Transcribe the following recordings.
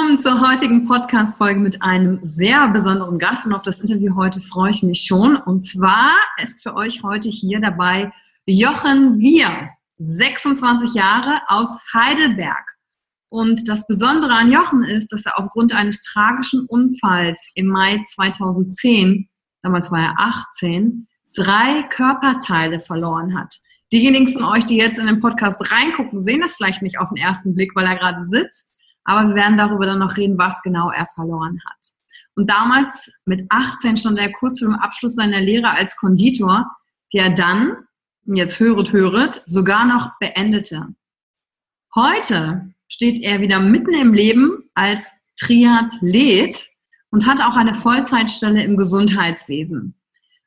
Willkommen zur heutigen Podcast-Folge mit einem sehr besonderen Gast und auf das Interview heute freue ich mich schon. Und zwar ist für euch heute hier dabei Jochen Wir, 26 Jahre aus Heidelberg. Und das Besondere an Jochen ist, dass er aufgrund eines tragischen Unfalls im Mai 2010, damals war er 18, drei Körperteile verloren hat. Diejenigen von euch, die jetzt in den Podcast reingucken, sehen das vielleicht nicht auf den ersten Blick, weil er gerade sitzt. Aber wir werden darüber dann noch reden, was genau er verloren hat. Und damals, mit 18, stand er kurz vor dem Abschluss seiner Lehre als Konditor, die er dann, jetzt höret, höret, sogar noch beendete. Heute steht er wieder mitten im Leben als Triathlet und hat auch eine Vollzeitstelle im Gesundheitswesen.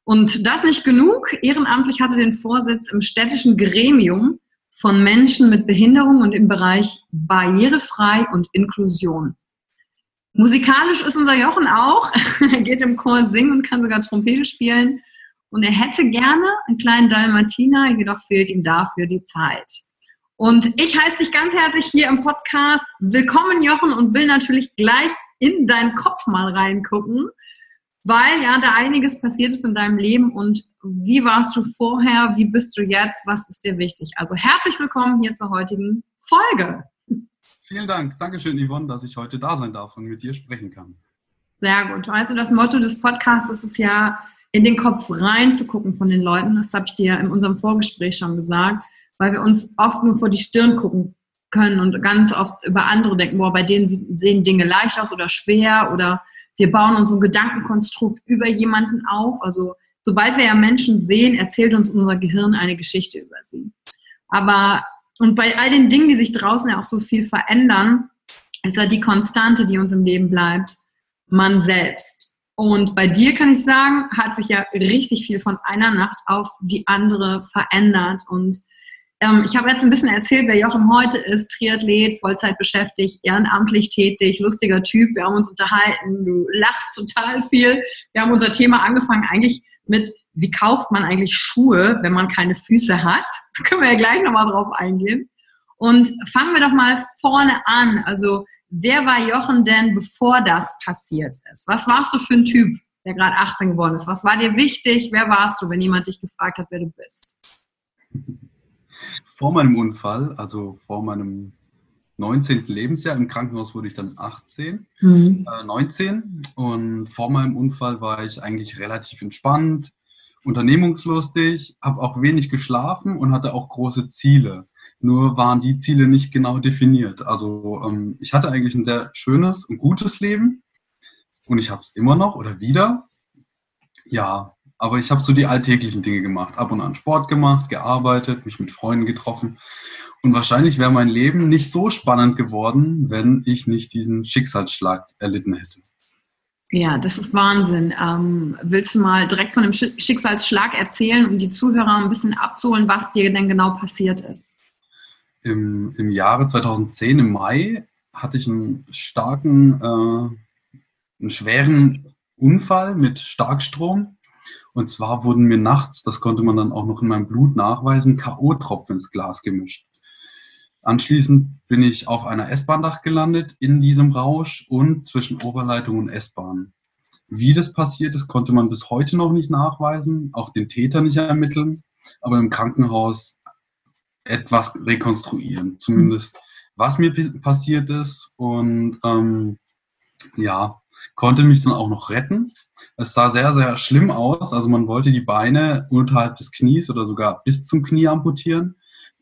Und das nicht genug. Ehrenamtlich hatte den Vorsitz im städtischen Gremium von Menschen mit Behinderung und im Bereich barrierefrei und Inklusion. Musikalisch ist unser Jochen auch. er geht im Chor singen und kann sogar Trompete spielen. Und er hätte gerne einen kleinen Dalmatiner, jedoch fehlt ihm dafür die Zeit. Und ich heiße dich ganz herzlich hier im Podcast. Willkommen, Jochen, und will natürlich gleich in deinen Kopf mal reingucken weil ja da einiges passiert ist in deinem Leben und wie warst du vorher, wie bist du jetzt, was ist dir wichtig? Also herzlich willkommen hier zur heutigen Folge. Vielen Dank. Dankeschön, Yvonne, dass ich heute da sein darf und mit dir sprechen kann. Sehr gut. Weißt du, das Motto des Podcasts ist ja, in den Kopf reinzugucken von den Leuten. Das habe ich dir in unserem Vorgespräch schon gesagt, weil wir uns oft nur vor die Stirn gucken können und ganz oft über andere denken, boah, bei denen sehen Dinge leicht aus oder schwer oder wir bauen uns ein Gedankenkonstrukt über jemanden auf. Also sobald wir ja Menschen sehen, erzählt uns unser Gehirn eine Geschichte über sie. Aber und bei all den Dingen, die sich draußen ja auch so viel verändern, ist ja die Konstante, die uns im Leben bleibt, man selbst. Und bei dir kann ich sagen, hat sich ja richtig viel von einer Nacht auf die andere verändert. Und ähm, ich habe jetzt ein bisschen erzählt, wer Jochen heute ist. Triathlet, Vollzeit beschäftigt, ehrenamtlich tätig, lustiger Typ. Wir haben uns unterhalten. Du lachst total viel. Wir haben unser Thema angefangen eigentlich mit, wie kauft man eigentlich Schuhe, wenn man keine Füße hat? Da können wir ja gleich nochmal drauf eingehen. Und fangen wir doch mal vorne an. Also, wer war Jochen denn, bevor das passiert ist? Was warst du für ein Typ, der gerade 18 geworden ist? Was war dir wichtig? Wer warst du, wenn jemand dich gefragt hat, wer du bist? Vor meinem Unfall, also vor meinem 19. Lebensjahr, im Krankenhaus wurde ich dann 18, mhm. äh, 19 und vor meinem Unfall war ich eigentlich relativ entspannt, unternehmungslustig, habe auch wenig geschlafen und hatte auch große Ziele. Nur waren die Ziele nicht genau definiert. Also ähm, ich hatte eigentlich ein sehr schönes und gutes Leben und ich habe es immer noch oder wieder. Ja, aber ich habe so die alltäglichen Dinge gemacht. Ab und an Sport gemacht, gearbeitet, mich mit Freunden getroffen. Und wahrscheinlich wäre mein Leben nicht so spannend geworden, wenn ich nicht diesen Schicksalsschlag erlitten hätte. Ja, das ist Wahnsinn. Ähm, willst du mal direkt von dem Schicksalsschlag erzählen, um die Zuhörer ein bisschen abzuholen, was dir denn genau passiert ist? Im, im Jahre 2010, im Mai, hatte ich einen starken, äh, einen schweren Unfall mit Starkstrom. Und zwar wurden mir nachts, das konnte man dann auch noch in meinem Blut nachweisen, K.O.-Tropfen ins Glas gemischt. Anschließend bin ich auf einer S-Bahn-Dach gelandet in diesem Rausch und zwischen Oberleitung und S-Bahn. Wie das passiert ist, konnte man bis heute noch nicht nachweisen, auch den Täter nicht ermitteln, aber im Krankenhaus etwas rekonstruieren, zumindest was mir passiert ist und ähm, ja, konnte mich dann auch noch retten. Es sah sehr, sehr schlimm aus, also man wollte die Beine unterhalb des Knies oder sogar bis zum Knie amputieren.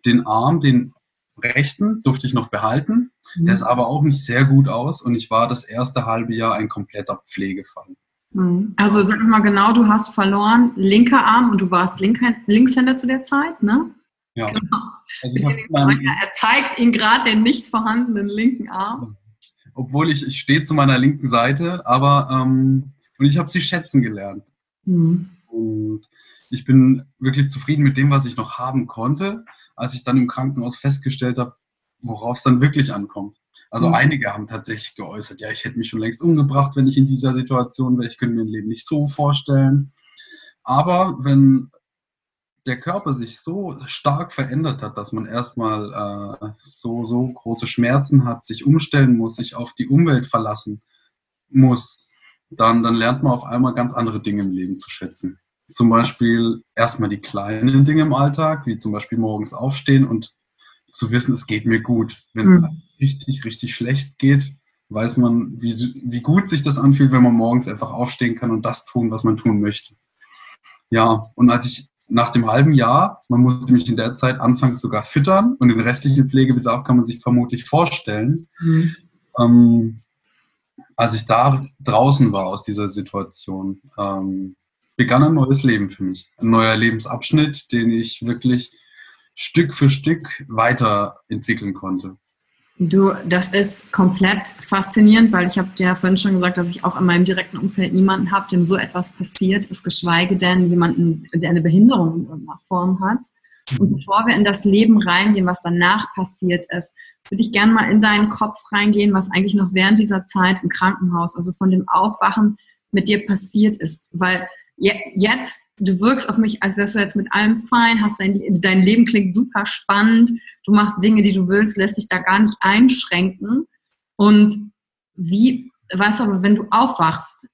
Den Arm, den rechten durfte ich noch behalten. Mhm. Der sah aber auch nicht sehr gut aus und ich war das erste halbe Jahr ein kompletter Pflegefall. Mhm. Also sag mal genau, du hast verloren linker Arm und du warst Linkshänder zu der Zeit, ne? Ja. Genau. Also er zeigt ihn gerade den nicht vorhandenen linken Arm. Obwohl ich, ich stehe zu meiner linken Seite, aber ähm, und ich habe sie schätzen gelernt. Mhm. Und ich bin wirklich zufrieden mit dem, was ich noch haben konnte als ich dann im Krankenhaus festgestellt habe, worauf es dann wirklich ankommt. Also mhm. einige haben tatsächlich geäußert, ja, ich hätte mich schon längst umgebracht, wenn ich in dieser Situation wäre. Ich könnte mir ein Leben nicht so vorstellen. Aber wenn der Körper sich so stark verändert hat, dass man erstmal äh, so, so große Schmerzen hat, sich umstellen muss, sich auf die Umwelt verlassen muss, dann, dann lernt man auf einmal ganz andere Dinge im Leben zu schätzen zum Beispiel erstmal die kleinen Dinge im Alltag, wie zum Beispiel morgens aufstehen und zu wissen, es geht mir gut. Wenn mhm. es richtig, richtig schlecht geht, weiß man, wie, wie gut sich das anfühlt, wenn man morgens einfach aufstehen kann und das tun, was man tun möchte. Ja, und als ich nach dem halben Jahr, man musste mich in der Zeit anfangs sogar füttern und den restlichen Pflegebedarf kann man sich vermutlich vorstellen. Mhm. Ähm, als ich da draußen war aus dieser Situation, ähm, begann ein neues Leben für mich. Ein neuer Lebensabschnitt, den ich wirklich Stück für Stück weiterentwickeln konnte. Du, das ist komplett faszinierend, weil ich habe dir ja vorhin schon gesagt, dass ich auch in meinem direkten Umfeld niemanden habe, dem so etwas passiert ist, geschweige denn jemanden, der eine Behinderung in irgendeiner Form hat. Und bevor wir in das Leben reingehen, was danach passiert ist, würde ich gerne mal in deinen Kopf reingehen, was eigentlich noch während dieser Zeit im Krankenhaus, also von dem Aufwachen mit dir passiert ist. Weil jetzt, du wirkst auf mich, als wärst du jetzt mit allem fein, hast dein, dein Leben klingt super spannend, du machst Dinge, die du willst, lässt dich da gar nicht einschränken. Und wie, weißt du aber, wenn du aufwachst,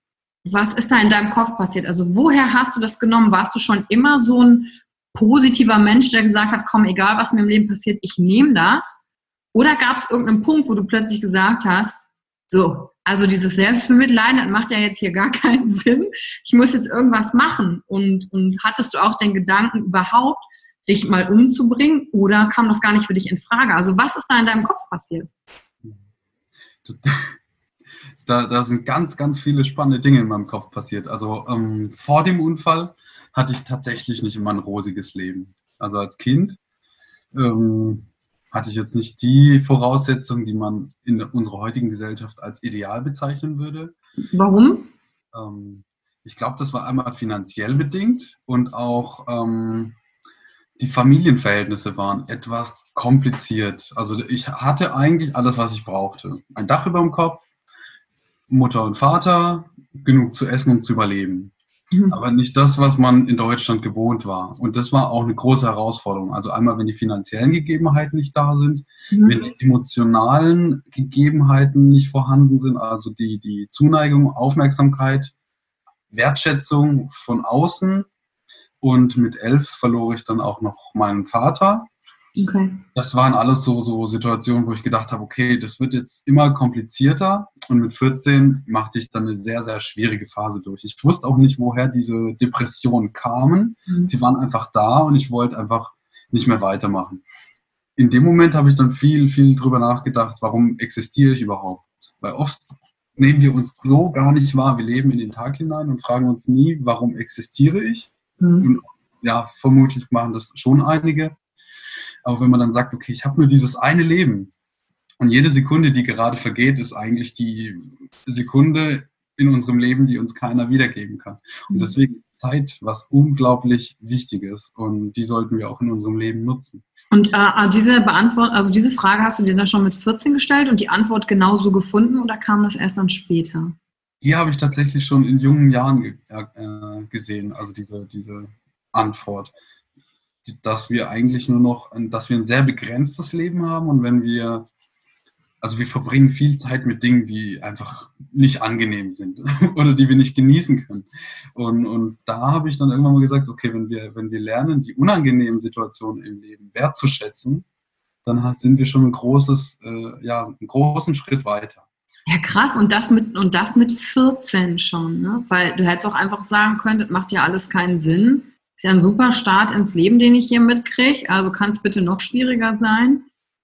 was ist da in deinem Kopf passiert? Also woher hast du das genommen? Warst du schon immer so ein positiver Mensch, der gesagt hat, komm, egal was mir im Leben passiert, ich nehme das? Oder gab es irgendeinen Punkt, wo du plötzlich gesagt hast, so, also dieses Selbstbemitleiden, das macht ja jetzt hier gar keinen Sinn. Ich muss jetzt irgendwas machen. Und, und hattest du auch den Gedanken überhaupt, dich mal umzubringen oder kam das gar nicht für dich in Frage? Also was ist da in deinem Kopf passiert? Da, da sind ganz, ganz viele spannende Dinge in meinem Kopf passiert. Also ähm, vor dem Unfall hatte ich tatsächlich nicht immer ein rosiges Leben. Also als Kind ähm, hatte ich jetzt nicht die Voraussetzungen, die man in unserer heutigen Gesellschaft als ideal bezeichnen würde. Warum? Ähm, ich glaube, das war einmal finanziell bedingt und auch ähm, die Familienverhältnisse waren etwas kompliziert. Also ich hatte eigentlich alles, was ich brauchte. Ein Dach über dem Kopf, Mutter und Vater, genug zu essen und zu überleben. Mhm. aber nicht das, was man in Deutschland gewohnt war. Und das war auch eine große Herausforderung. Also einmal, wenn die finanziellen Gegebenheiten nicht da sind, mhm. wenn die emotionalen Gegebenheiten nicht vorhanden sind, also die, die Zuneigung, Aufmerksamkeit, Wertschätzung von außen, Und mit elf verlor ich dann auch noch meinen Vater. Okay. Das waren alles so, so Situationen, wo ich gedacht habe, okay, das wird jetzt immer komplizierter. Und mit 14 machte ich dann eine sehr, sehr schwierige Phase durch. Ich wusste auch nicht, woher diese Depressionen kamen. Mhm. Sie waren einfach da und ich wollte einfach nicht mehr weitermachen. In dem Moment habe ich dann viel, viel drüber nachgedacht, warum existiere ich überhaupt? Weil oft nehmen wir uns so gar nicht wahr. Wir leben in den Tag hinein und fragen uns nie, warum existiere ich? Mhm. Und ja, vermutlich machen das schon einige. Aber wenn man dann sagt, okay, ich habe nur dieses eine Leben und jede Sekunde, die gerade vergeht, ist eigentlich die Sekunde in unserem Leben, die uns keiner wiedergeben kann. Und mhm. deswegen Zeit was unglaublich Wichtiges und die sollten wir auch in unserem Leben nutzen. Und äh, diese Beantwort, also diese Frage hast du dir dann schon mit 14 gestellt und die Antwort genauso gefunden oder kam das erst dann später? Die habe ich tatsächlich schon in jungen Jahren ge äh, gesehen, also diese, diese Antwort, dass wir eigentlich nur noch, dass wir ein sehr begrenztes Leben haben und wenn wir also wir verbringen viel Zeit mit Dingen, die einfach nicht angenehm sind oder die wir nicht genießen können. Und, und da habe ich dann irgendwann mal gesagt, okay, wenn wir, wenn wir lernen, die unangenehmen Situationen im Leben wertzuschätzen, dann sind wir schon ein großes, äh, ja, einen großen Schritt weiter. Ja, krass. Und das mit, und das mit 14 schon, ne? Weil du hättest auch einfach sagen können, das macht ja alles keinen Sinn. Ist ja ein super Start ins Leben, den ich hier mitkriege. Also kann es bitte noch schwieriger sein.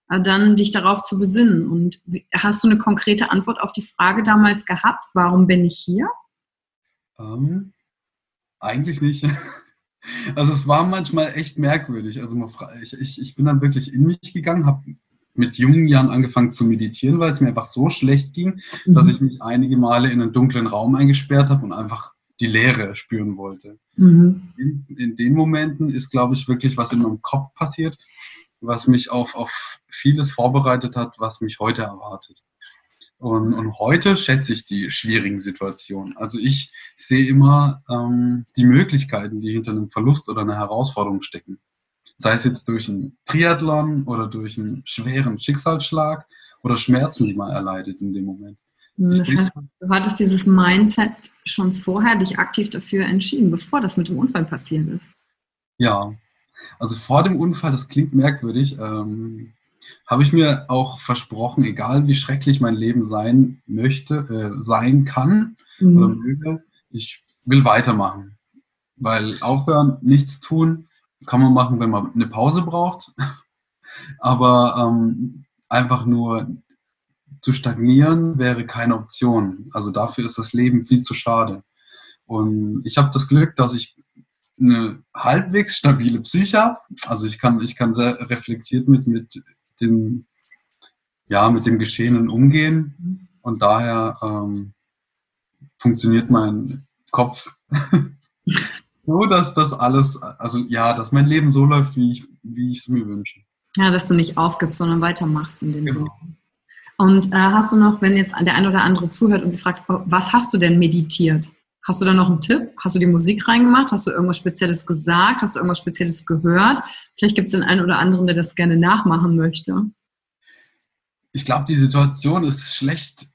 Äh, dann dich darauf zu besinnen. Und hast du eine konkrete Antwort auf die Frage damals gehabt, warum bin ich hier? Ähm, eigentlich nicht. Also es war manchmal echt merkwürdig. Also ich, ich, ich bin dann wirklich in mich gegangen, habe mit jungen Jahren angefangen zu meditieren, weil es mir einfach so schlecht ging, mhm. dass ich mich einige Male in einen dunklen Raum eingesperrt habe und einfach die Leere spüren wollte. Mhm. In, in, den Momenten ist, glaube ich, wirklich was in meinem Kopf passiert, was mich auf, auf vieles vorbereitet hat, was mich heute erwartet. Und, und heute schätze ich die schwierigen Situationen. Also ich sehe immer ähm, die Möglichkeiten, die hinter einem Verlust oder einer Herausforderung stecken. Sei es jetzt durch einen Triathlon oder durch einen schweren Schicksalsschlag oder Schmerzen, die man erleidet in dem Moment. Das heißt, du hattest dieses Mindset schon vorher dich aktiv dafür entschieden, bevor das mit dem Unfall passiert ist. Ja, also vor dem Unfall, das klingt merkwürdig, ähm, habe ich mir auch versprochen, egal wie schrecklich mein Leben sein möchte, äh, sein kann mhm. oder möge, ich will weitermachen. Weil aufhören, nichts tun, kann man machen, wenn man eine Pause braucht. Aber ähm, einfach nur zu stagnieren wäre keine Option. Also dafür ist das Leben viel zu schade. Und ich habe das Glück, dass ich eine halbwegs stabile Psyche habe. Also ich kann, ich kann sehr reflektiert mit, mit dem, ja, mit dem Geschehenen umgehen. Und daher ähm, funktioniert mein Kopf so, dass das alles, also ja, dass mein Leben so läuft, wie ich, wie ich es mir wünsche. Ja, dass du nicht aufgibst, sondern weitermachst in dem genau. Sinne. Und äh, hast du noch, wenn jetzt der ein oder andere zuhört und sie fragt, oh, was hast du denn meditiert? Hast du da noch einen Tipp? Hast du die Musik reingemacht? Hast du irgendwas Spezielles gesagt? Hast du irgendwas Spezielles gehört? Vielleicht gibt es den einen oder anderen, der das gerne nachmachen möchte. Ich glaube, die Situation ist schlecht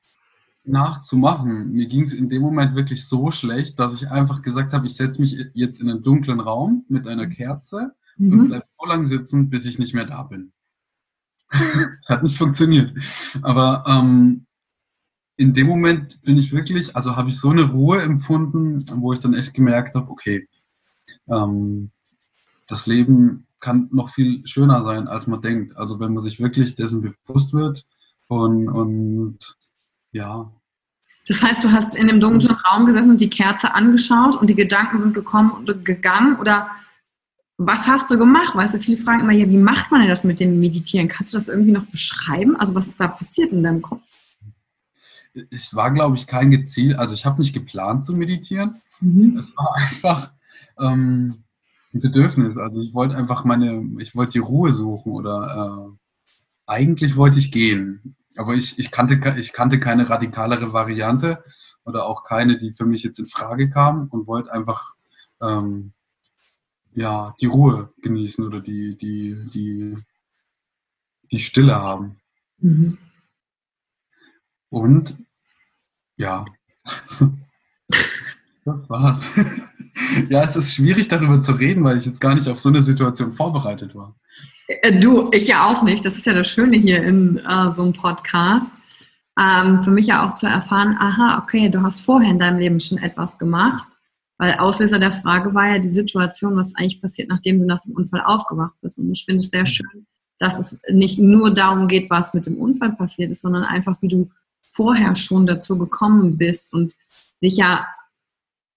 nachzumachen. Mir ging es in dem Moment wirklich so schlecht, dass ich einfach gesagt habe, ich setze mich jetzt in einen dunklen Raum mit einer Kerze mhm. und bleibe so lange sitzen, bis ich nicht mehr da bin. Es hat nicht funktioniert. Aber ähm, in dem Moment bin ich wirklich, also habe ich so eine Ruhe empfunden, wo ich dann echt gemerkt habe, okay, ähm, das Leben kann noch viel schöner sein, als man denkt. Also wenn man sich wirklich dessen bewusst wird und, und ja. Das heißt, du hast in dem dunklen Raum gesessen und die Kerze angeschaut und die Gedanken sind gekommen und gegangen oder was hast du gemacht? Weißt du, viele fragen immer, ja, wie macht man denn das mit dem Meditieren? Kannst du das irgendwie noch beschreiben? Also was ist da passiert in deinem Kopf? es war, glaube ich, kein Geziel, also ich habe nicht geplant zu meditieren. Mhm. Es war einfach ähm, ein Bedürfnis. Also ich wollte einfach meine, ich wollte die Ruhe suchen oder äh, eigentlich wollte ich gehen. Aber ich, ich, kannte, ich kannte keine radikalere Variante oder auch keine, die für mich jetzt in Frage kam und wollte einfach ähm, ja, die Ruhe genießen oder die, die, die, die Stille haben. Mhm. Und ja, das war's. ja, es ist schwierig darüber zu reden, weil ich jetzt gar nicht auf so eine Situation vorbereitet war. Äh, du, ich ja auch nicht. Das ist ja das Schöne hier in äh, so einem Podcast. Ähm, für mich ja auch zu erfahren, aha, okay, du hast vorher in deinem Leben schon etwas gemacht. Weil Auslöser der Frage war ja die Situation, was eigentlich passiert, nachdem du nach dem Unfall aufgewacht bist. Und ich finde es sehr mhm. schön, dass es nicht nur darum geht, was mit dem Unfall passiert ist, sondern einfach, wie du vorher schon dazu gekommen bist und dich ja,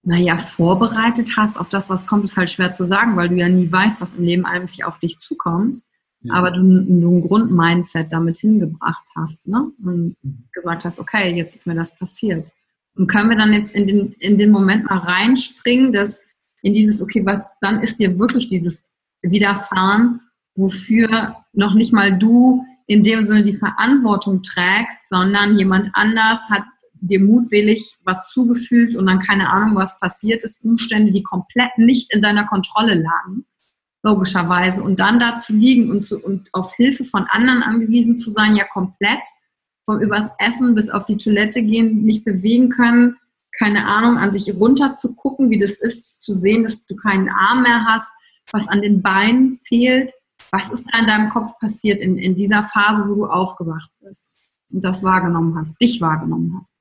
naja, vorbereitet hast auf das, was kommt, ist halt schwer zu sagen, weil du ja nie weißt, was im Leben eigentlich auf dich zukommt. Ja. Aber du, du ein Grundmindset damit hingebracht hast, ne? Und mhm. gesagt hast, okay, jetzt ist mir das passiert. Und können wir dann jetzt in den, in den Moment mal reinspringen, dass in dieses, okay, was dann ist dir wirklich dieses Widerfahren, wofür noch nicht mal du in dem Sinne die Verantwortung trägst, sondern jemand anders hat dir mutwillig was zugefügt und dann keine Ahnung, was passiert ist, Umstände, die komplett nicht in deiner Kontrolle lagen, logischerweise. Und dann da zu liegen und, zu, und auf Hilfe von anderen angewiesen zu sein, ja komplett, vom übers Essen bis auf die Toilette gehen, nicht bewegen können, keine Ahnung, an sich runter zu gucken, wie das ist, zu sehen, dass du keinen Arm mehr hast, was an den Beinen fehlt. Was ist da in deinem Kopf passiert in, in dieser Phase, wo du aufgewacht bist und das wahrgenommen hast, dich wahrgenommen hast?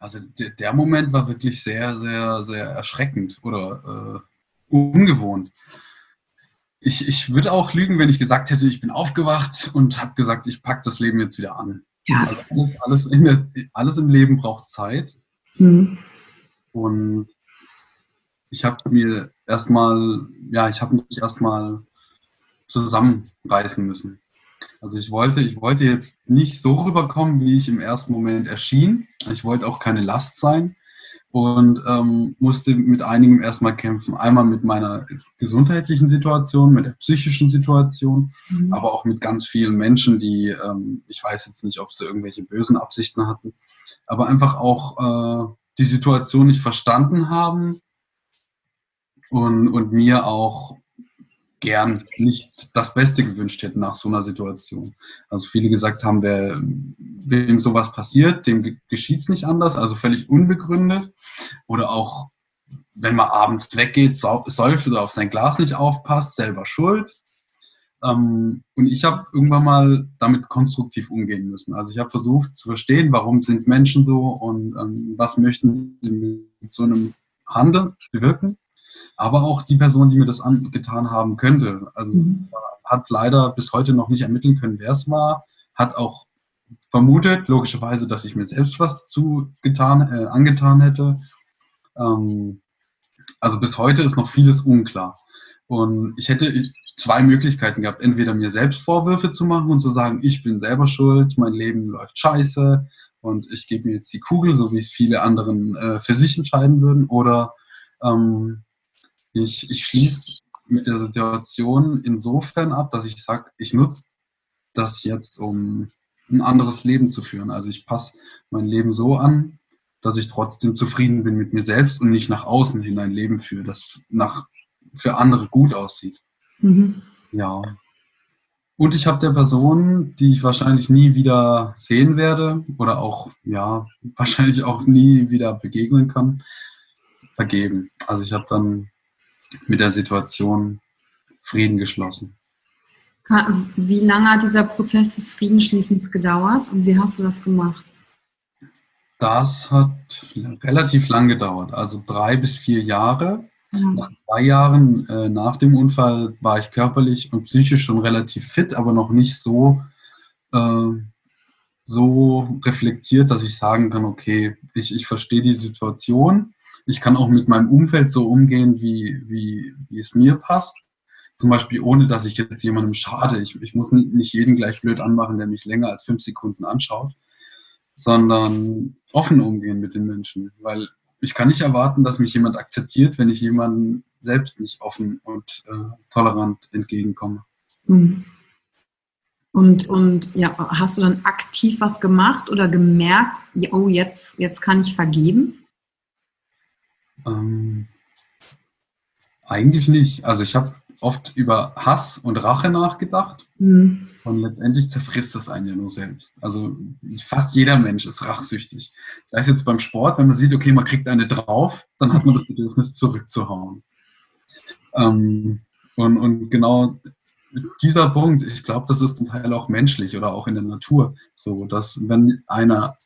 Also der, Moment war wirklich sehr, sehr, sehr erschreckend oder äh, ungewohnt. Ich, ich würde auch lügen, wenn ich gesagt hätte, ich bin aufgewacht und habe gesagt, ich packe das Leben jetzt wieder an. Ja. Alles, alles, der, alles, im Leben braucht Zeit. Mhm. Und ich habe mir erstmal, ja, ich habe mich erstmal zusammenreißen müssen. Also ich wollte, ich wollte jetzt nicht so rüberkommen, wie ich im ersten Moment erschien. Ich wollte auch keine Last sein und ähm, musste mit einigem erstmal kämpfen. Einmal mit meiner gesundheitlichen Situation, mit der psychischen Situation, mhm. aber auch mit ganz vielen Menschen, die, ähm, ich weiß jetzt nicht, ob sie irgendwelche bösen Absichten hatten, aber einfach auch äh, die Situation nicht verstanden haben und, und mir auch gern nicht das Beste gewünscht hätten nach so einer Situation. Also viele gesagt haben, wer, wem sowas passiert, dem geschieht es nicht anders, also völlig unbegründet. Oder auch, wenn man abends weggeht, säuft oder auf sein Glas nicht aufpasst, selber schuld. Ähm, und ich habe irgendwann mal damit konstruktiv umgehen müssen. Also ich habe versucht zu verstehen, warum sind Menschen so und ähm, was möchten sie mit so einem Handeln bewirken aber auch die Person, die mir das angetan haben könnte. Also mhm. hat leider bis heute noch nicht ermitteln können, wer es war, hat auch vermutet, logischerweise, dass ich mir selbst was zugetan, äh, angetan hätte. Ähm, also bis heute ist noch vieles unklar. Und ich hätte zwei Möglichkeiten gehabt, entweder mir selbst Vorwürfe zu machen und zu sagen, ich bin selber schuld, mein Leben läuft scheiße und ich gebe mir jetzt die Kugel, so wie es viele anderen äh, für sich entscheiden würden, oder ähm, ich, ich schließe mit der Situation insofern ab, dass ich sage, ich nutze das jetzt, um ein anderes Leben zu führen. Also ich passe mein Leben so an, dass ich trotzdem zufrieden bin mit mir selbst und nicht nach außen hin ein Leben führe, das nach, für andere gut aussieht. Mhm. Ja. Und ich habe der Person, die ich wahrscheinlich nie wieder sehen werde oder auch, ja, wahrscheinlich auch nie wieder begegnen kann, vergeben. Also ich habe dann mit der Situation Frieden geschlossen. Wie lange hat dieser Prozess des Friedensschließens gedauert und wie hast du das gemacht? Das hat relativ lang gedauert, also drei bis vier Jahre. Ja. Nach zwei Jahren äh, nach dem Unfall war ich körperlich und psychisch schon relativ fit, aber noch nicht so, äh, so reflektiert, dass ich sagen kann, okay, ich, ich verstehe die Situation ich kann auch mit meinem Umfeld so umgehen, wie, wie, wie es mir passt. Zum Beispiel ohne, dass ich jetzt jemandem schade. Ich, ich muss nicht jeden gleich blöd anmachen, der mich länger als fünf Sekunden anschaut, sondern offen umgehen mit den Menschen. Weil ich kann nicht erwarten, dass mich jemand akzeptiert, wenn ich jemandem selbst nicht offen und äh, tolerant entgegenkomme. Mhm. Und, und ja, hast du dann aktiv was gemacht oder gemerkt, oh, jetzt, jetzt kann ich vergeben? Ähm, eigentlich nicht. Also ich habe oft über Hass und Rache nachgedacht. Mhm. Und letztendlich zerfrisst das einen ja nur selbst. Also fast jeder Mensch ist rachsüchtig. Sei es jetzt beim Sport, wenn man sieht, okay, man kriegt eine drauf, dann hat man das Bedürfnis zurückzuhauen. Ähm, und, und genau dieser Punkt, ich glaube, das ist zum Teil auch menschlich oder auch in der Natur so, dass wenn einer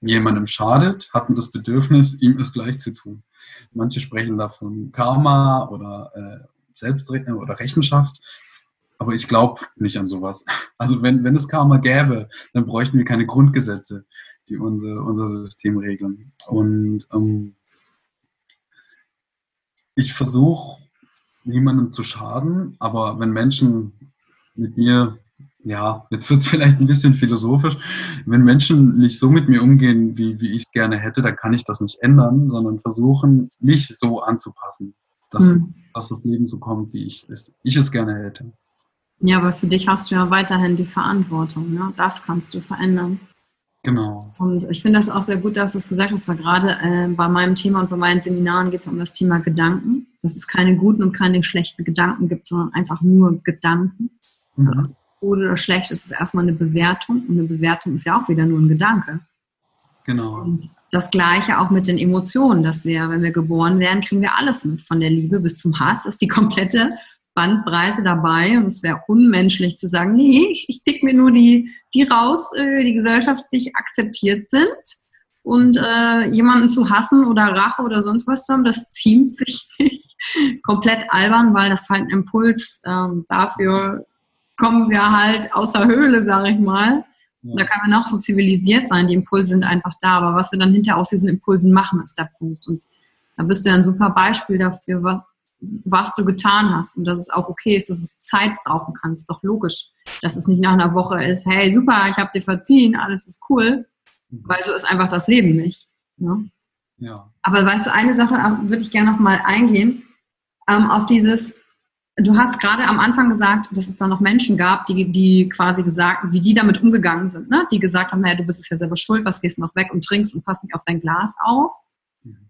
jemandem schadet, hat man das Bedürfnis, ihm es gleich zu tun. Manche sprechen davon Karma oder äh, Selbst oder Rechenschaft. Aber ich glaube nicht an sowas. Also wenn, wenn es Karma gäbe, dann bräuchten wir keine Grundgesetze, die unser, unser System regeln. Und ähm, ich versuche niemandem zu schaden, aber wenn Menschen mit mir, ja, jetzt wird es vielleicht ein bisschen philosophisch, wenn Menschen nicht so mit mir umgehen, wie, wie ich es gerne hätte, dann kann ich das nicht ändern, sondern versuchen, mich so anzupassen, dass, hm. dass das Leben so kommt, wie ich es, ich es gerne hätte. Ja, aber für dich hast du ja weiterhin die Verantwortung. Ne? Das kannst du verändern. Genau. Und ich finde das auch sehr gut, dass du es gesagt hast, weil gerade äh, bei meinem Thema und bei meinen Seminaren geht es um das Thema Gedanken, dass es keine guten und keine schlechten Gedanken gibt, sondern einfach nur Gedanken. Mhm. Gut oder schlecht ist es erstmal eine Bewertung und eine Bewertung ist ja auch wieder nur ein Gedanke. Genau. Und das Gleiche auch mit den Emotionen, dass wir, wenn wir geboren werden, kriegen wir alles mit, von der Liebe bis zum Hass, ist die komplette Bandbreite dabei und es wäre unmenschlich zu sagen, nee, ich, ich pick mir nur die, die raus, äh, die gesellschaftlich akzeptiert sind. Und äh, jemanden zu hassen oder Rache oder sonst was zu haben, das ziemt sich komplett albern, weil das halt ein Impuls ähm, dafür kommen wir halt aus der Höhle, sage ich mal. Ja. Da kann man auch so zivilisiert sein, die Impulse sind einfach da, aber was wir dann hinterher aus diesen Impulsen machen, ist der Punkt. Und da bist du ja ein super Beispiel dafür, was, was du getan hast und dass es auch okay ist, dass es Zeit brauchen kann. Ist doch logisch, dass es nicht nach einer Woche ist, hey, super, ich habe dir verziehen, alles ist cool, mhm. weil so ist einfach das Leben nicht. Ne? Ja. Aber weißt du, eine Sache würde ich gerne noch mal eingehen, ähm, auf dieses, du hast gerade am Anfang gesagt, dass es da noch Menschen gab, die, die quasi gesagt, wie die damit umgegangen sind, ne? die gesagt haben, naja, du bist es ja selber schuld, was gehst du noch weg und trinkst und passt nicht auf dein Glas auf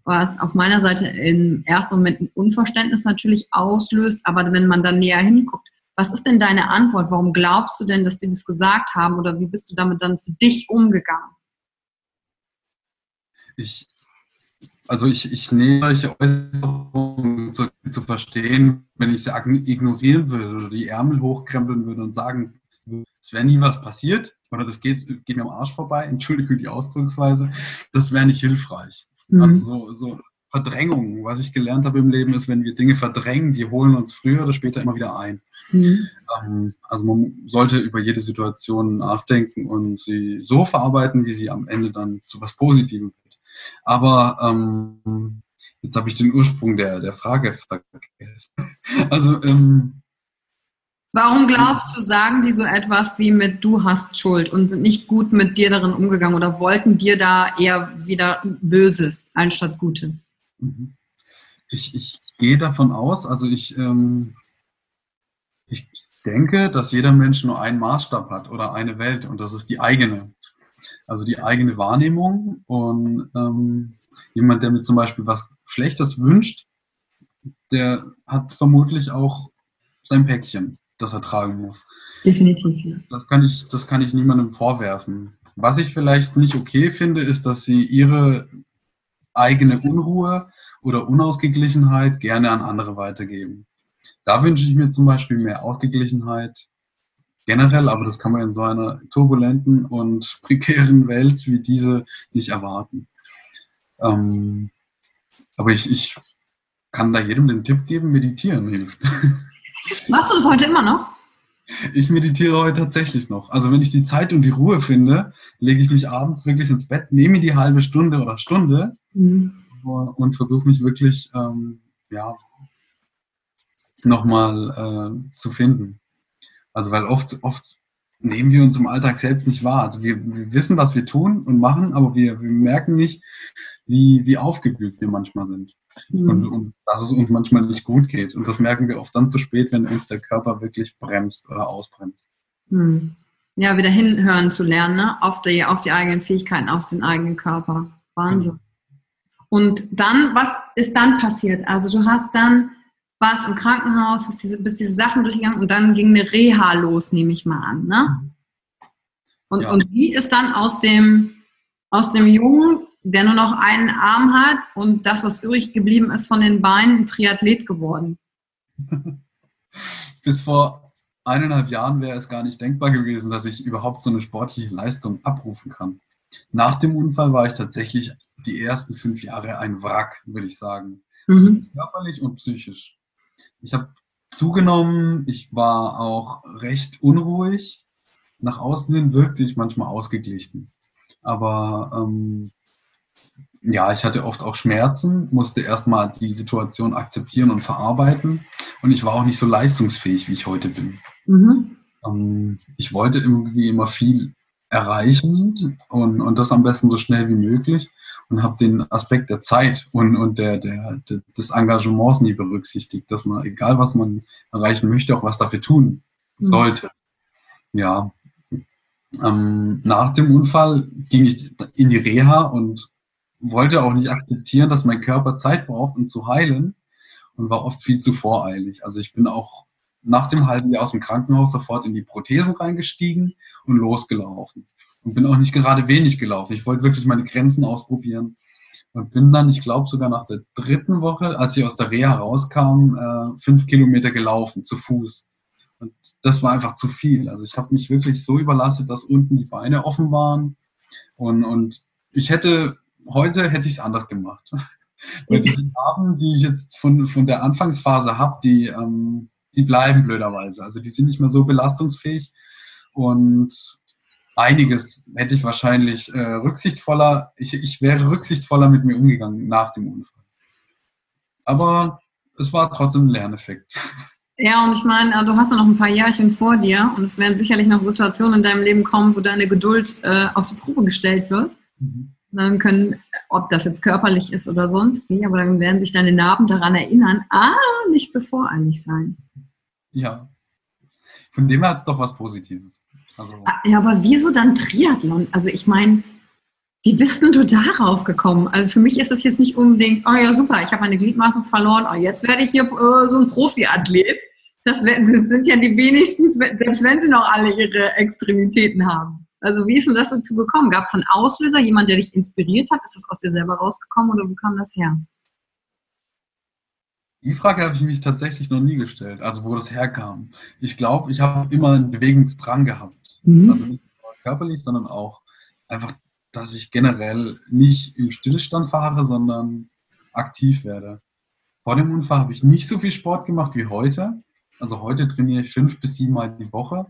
was auf meiner Seite im ersten Moment ein Unverständnis natürlich auslöst, aber wenn man dann näher hinguckt, was ist denn deine Antwort? Warum glaubst du denn, dass die das gesagt haben oder wie bist du damit dann für dich umgegangen? Ich, also ich, ich nehme solche Äußerungen zu, zu, verstehen, wenn ich sie ignorieren würde oder die Ärmel hochkrempeln würde und sagen, es wäre nie was passiert oder das geht, geht mir am Arsch vorbei, entschuldige die Ausdrucksweise, das wäre nicht hilfreich. Mhm. Also so, so Verdrängung, was ich gelernt habe im Leben, ist, wenn wir Dinge verdrängen, die holen uns früher oder später immer wieder ein. Mhm. Ähm, also man sollte über jede Situation nachdenken und sie so verarbeiten, wie sie am Ende dann zu was Positivem wird. Aber ähm, jetzt habe ich den Ursprung der, der Frage vergessen. Also ähm, Warum glaubst du, sagen die so etwas wie mit du hast Schuld und sind nicht gut mit dir darin umgegangen oder wollten dir da eher wieder Böses anstatt Gutes? Mhm. Ich, ich gehe davon aus, also ich, ähm, ich denke, dass jeder Mensch nur einen Maßstab hat oder eine Welt und das ist die eigene. Also die eigene Wahrnehmung und ähm, jemand, der mir zum Beispiel was Schlechtes wünscht, der hat vermutlich auch sein Päckchen das er tragen muss. Definitiv. Ja. Das kann ich, das kann ich niemandem vorwerfen. Was ich vielleicht nicht okay finde, ist, dass sie ihre eigene Unruhe oder Unausgeglichenheit gerne an andere weitergeben. Da wünsche ich mir zum Beispiel mehr Ausgeglichenheit generell, aber das kann man in so einer turbulenten und prekären Welt wie diese nicht erwarten. Ähm, aber ich, ich kann da jedem den Tipp geben, meditieren hilft. Machst du das heute immer noch? Ich meditiere heute tatsächlich noch. Also wenn ich die Zeit und die Ruhe finde, lege ich mich abends wirklich ins Bett, nehme die halbe Stunde oder Stunde mhm. und versuche mich wirklich ähm, ja, nochmal äh, zu finden. Also weil oft, oft nehmen wir uns im Alltag selbst nicht wahr. Also wir, wir wissen, was wir tun und machen, aber wir, wir merken nicht, wie, wie aufgewühlt wir manchmal sind. Mhm. Und, und, dass es uns manchmal nicht gut geht. Und das merken wir oft dann zu spät, wenn uns der Körper wirklich bremst oder ausbremst. Mhm. Ja, wieder hinhören zu lernen, ne? auf, die, auf die eigenen Fähigkeiten, auf den eigenen Körper. Wahnsinn. Mhm. Und dann, was ist dann passiert? Also du hast dann warst im Krankenhaus, hast diese, bist diese Sachen durchgegangen und dann ging eine Reha los, nehme ich mal an. Ne? Und, ja. und wie ist dann aus dem, aus dem Jungen, der nur noch einen Arm hat und das, was übrig geblieben ist von den Beinen, ein Triathlet geworden? Bis vor eineinhalb Jahren wäre es gar nicht denkbar gewesen, dass ich überhaupt so eine sportliche Leistung abrufen kann. Nach dem Unfall war ich tatsächlich die ersten fünf Jahre ein Wrack, würde ich sagen. Mhm. Also körperlich und psychisch. Ich habe zugenommen, ich war auch recht unruhig. Nach außen hin wirkte ich manchmal ausgeglichen. Aber ähm, ja, ich hatte oft auch Schmerzen, musste erstmal die Situation akzeptieren und verarbeiten. Und ich war auch nicht so leistungsfähig, wie ich heute bin. Mhm. Ähm, ich wollte irgendwie immer viel erreichen und, und das am besten so schnell wie möglich und habe den Aspekt der Zeit und, und der, der, des Engagements nie berücksichtigt, dass man, egal was man erreichen möchte, auch was dafür tun mhm. sollte. Mhm. Ja. Ähm, nach dem Unfall ging ich in die Reha und wollte auch nicht akzeptieren, dass mein Körper Zeit braucht, um zu heilen und war oft viel zu voreilig. Also ich bin auch nach dem halben Jahr aus dem Krankenhaus sofort in die Prothesen reingestiegen und losgelaufen. Und bin auch nicht gerade wenig gelaufen. Ich wollte wirklich meine Grenzen ausprobieren. Und bin dann, ich glaube sogar nach der dritten Woche, als ich aus der Reha rauskam, äh, fünf Kilometer gelaufen, zu Fuß. Und das war einfach zu viel. Also ich habe mich wirklich so überlastet, dass unten die Beine offen waren. Und, und ich hätte, heute hätte ich es anders gemacht. Weil diese Narben, die ich jetzt von, von der Anfangsphase habe, die, ähm, die bleiben blöderweise. Also die sind nicht mehr so belastungsfähig. Und einiges hätte ich wahrscheinlich äh, rücksichtsvoller, ich, ich wäre rücksichtsvoller mit mir umgegangen nach dem Unfall. Aber es war trotzdem ein Lerneffekt. Ja, und ich meine, äh, du hast ja noch ein paar Jährchen vor dir und es werden sicherlich noch Situationen in deinem Leben kommen, wo deine Geduld äh, auf die Probe gestellt wird. Mhm. Dann können, ob das jetzt körperlich ist oder sonst wie, aber dann werden sich deine Narben daran erinnern, ah, nicht so voreilig sein. Ja. Von dem her hat es doch was Positives. Also ah, ja, aber wieso dann Triathlon? Also ich meine, wie bist denn du darauf gekommen? Also für mich ist es jetzt nicht unbedingt, oh ja super, ich habe meine Gliedmaßen verloren, oh, jetzt werde ich hier äh, so ein Profiathlet. Das, das sind ja die wenigsten, selbst wenn sie noch alle ihre Extremitäten haben. Also wie ist denn das dazu gekommen? Gab es einen Auslöser, jemand, der dich inspiriert hat? Ist das aus dir selber rausgekommen oder wo kam das her? Die Frage habe ich mich tatsächlich noch nie gestellt, also wo das herkam. Ich glaube, ich habe immer einen Bewegungsdrang gehabt. Mhm. Also nicht nur körperlich, sondern auch einfach, dass ich generell nicht im Stillstand fahre, sondern aktiv werde. Vor dem Unfall habe ich nicht so viel Sport gemacht wie heute. Also heute trainiere ich fünf bis sieben Mal die Woche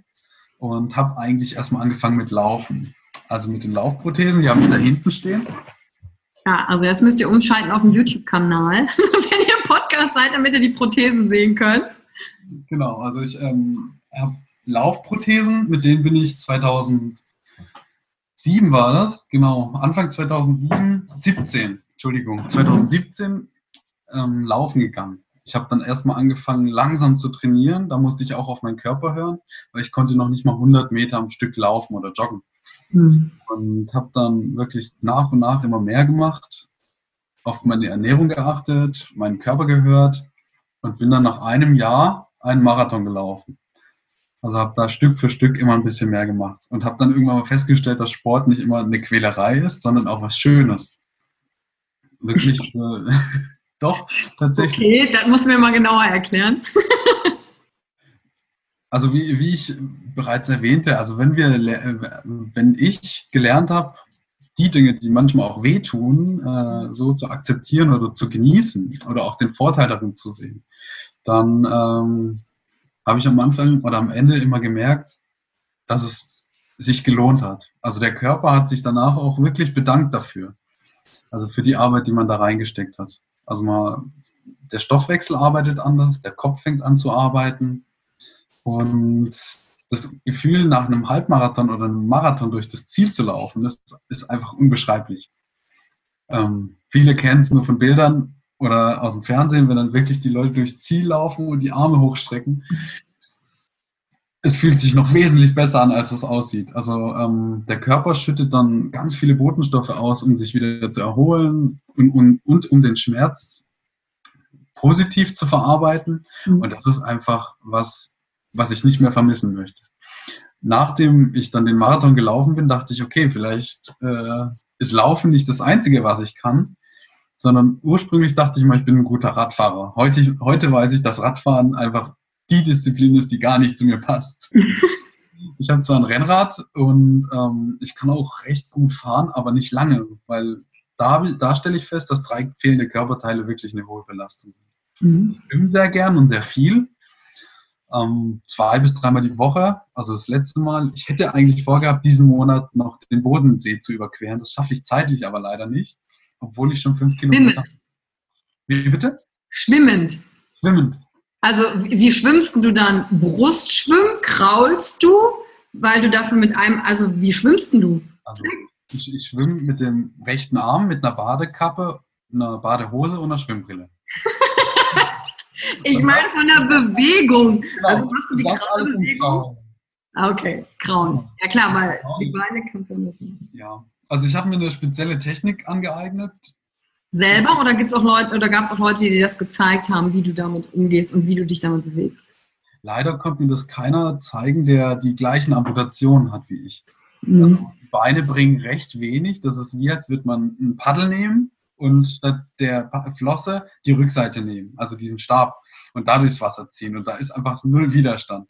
und habe eigentlich erstmal angefangen mit Laufen. Also mit den Laufprothesen, die habe ich da hinten stehen. Ja, also jetzt müsst ihr umschalten auf dem YouTube-Kanal, wenn ihr im Podcast seid, damit ihr die Prothesen sehen könnt. Genau, also ich ähm, habe Laufprothesen, mit denen bin ich 2007 war das, genau, Anfang 2007, 17, Entschuldigung, 2017 ähm, laufen gegangen. Ich habe dann erstmal angefangen, langsam zu trainieren. Da musste ich auch auf meinen Körper hören, weil ich konnte noch nicht mal 100 Meter am Stück laufen oder joggen. Mhm. Und habe dann wirklich nach und nach immer mehr gemacht, auf meine Ernährung geachtet, meinen Körper gehört und bin dann nach einem Jahr einen Marathon gelaufen. Also habe da Stück für Stück immer ein bisschen mehr gemacht und habe dann irgendwann mal festgestellt, dass Sport nicht immer eine Quälerei ist, sondern auch was Schönes. Wirklich, äh, doch, tatsächlich. Okay, das muss mir mal genauer erklären. Also wie, wie ich bereits erwähnte, also wenn wir, wenn ich gelernt habe, die Dinge, die manchmal auch wehtun, äh, so zu akzeptieren oder zu genießen oder auch den Vorteil darin zu sehen, dann ähm, habe ich am Anfang oder am Ende immer gemerkt, dass es sich gelohnt hat. Also der Körper hat sich danach auch wirklich bedankt dafür. Also für die Arbeit, die man da reingesteckt hat. Also mal, der Stoffwechsel arbeitet anders, der Kopf fängt an zu arbeiten, und das Gefühl, nach einem Halbmarathon oder einem Marathon durch das Ziel zu laufen, das ist einfach unbeschreiblich. Ähm, viele kennen es nur von Bildern oder aus dem Fernsehen, wenn dann wirklich die Leute durchs Ziel laufen und die Arme hochstrecken. Es fühlt sich noch wesentlich besser an, als es aussieht. Also ähm, der Körper schüttet dann ganz viele Botenstoffe aus, um sich wieder zu erholen und, und, und um den Schmerz positiv zu verarbeiten. Mhm. Und das ist einfach was, was ich nicht mehr vermissen möchte. Nachdem ich dann den Marathon gelaufen bin, dachte ich, okay, vielleicht äh, ist Laufen nicht das Einzige, was ich kann, sondern ursprünglich dachte ich mal, ich bin ein guter Radfahrer. Heute, heute weiß ich, dass Radfahren einfach die Disziplin ist, die gar nicht zu mir passt. ich habe zwar ein Rennrad und ähm, ich kann auch recht gut fahren, aber nicht lange, weil da, da stelle ich fest, dass drei fehlende Körperteile wirklich eine hohe Belastung sind. Mhm. Ich schwimme sehr gern und sehr viel. Ähm, zwei bis dreimal die Woche, also das letzte Mal. Ich hätte eigentlich vorgehabt, diesen Monat noch den Bodensee zu überqueren. Das schaffe ich zeitlich aber leider nicht, obwohl ich schon fünf Kilometer. Schwimmend. Wie bitte? Schwimmend. Schwimmend. Also wie schwimmst du dann? Brustschwimmen? Kraulst du? Weil du dafür mit einem, also wie schwimmst du? Also ich, ich schwimme mit dem rechten Arm, mit einer Badekappe, einer Badehose und einer Schwimmbrille. ich meine von der Bewegung. Genau, also machst du die graue Bewegung? Ah, okay, grauen. Ja klar, weil die Beine kannst du müssen. Ja, also ich habe mir eine spezielle Technik angeeignet. Selber oder gibt's auch Leute oder gab es auch Leute, die dir das gezeigt haben, wie du damit umgehst und wie du dich damit bewegst? Leider konnte mir das keiner zeigen, der die gleichen Amputationen hat wie ich. Mhm. Also Beine bringen recht wenig. Das ist wie, als würde man ein Paddel nehmen und statt der Flosse die Rückseite nehmen, also diesen Stab und dadurch das Wasser ziehen. Und da ist einfach null Widerstand.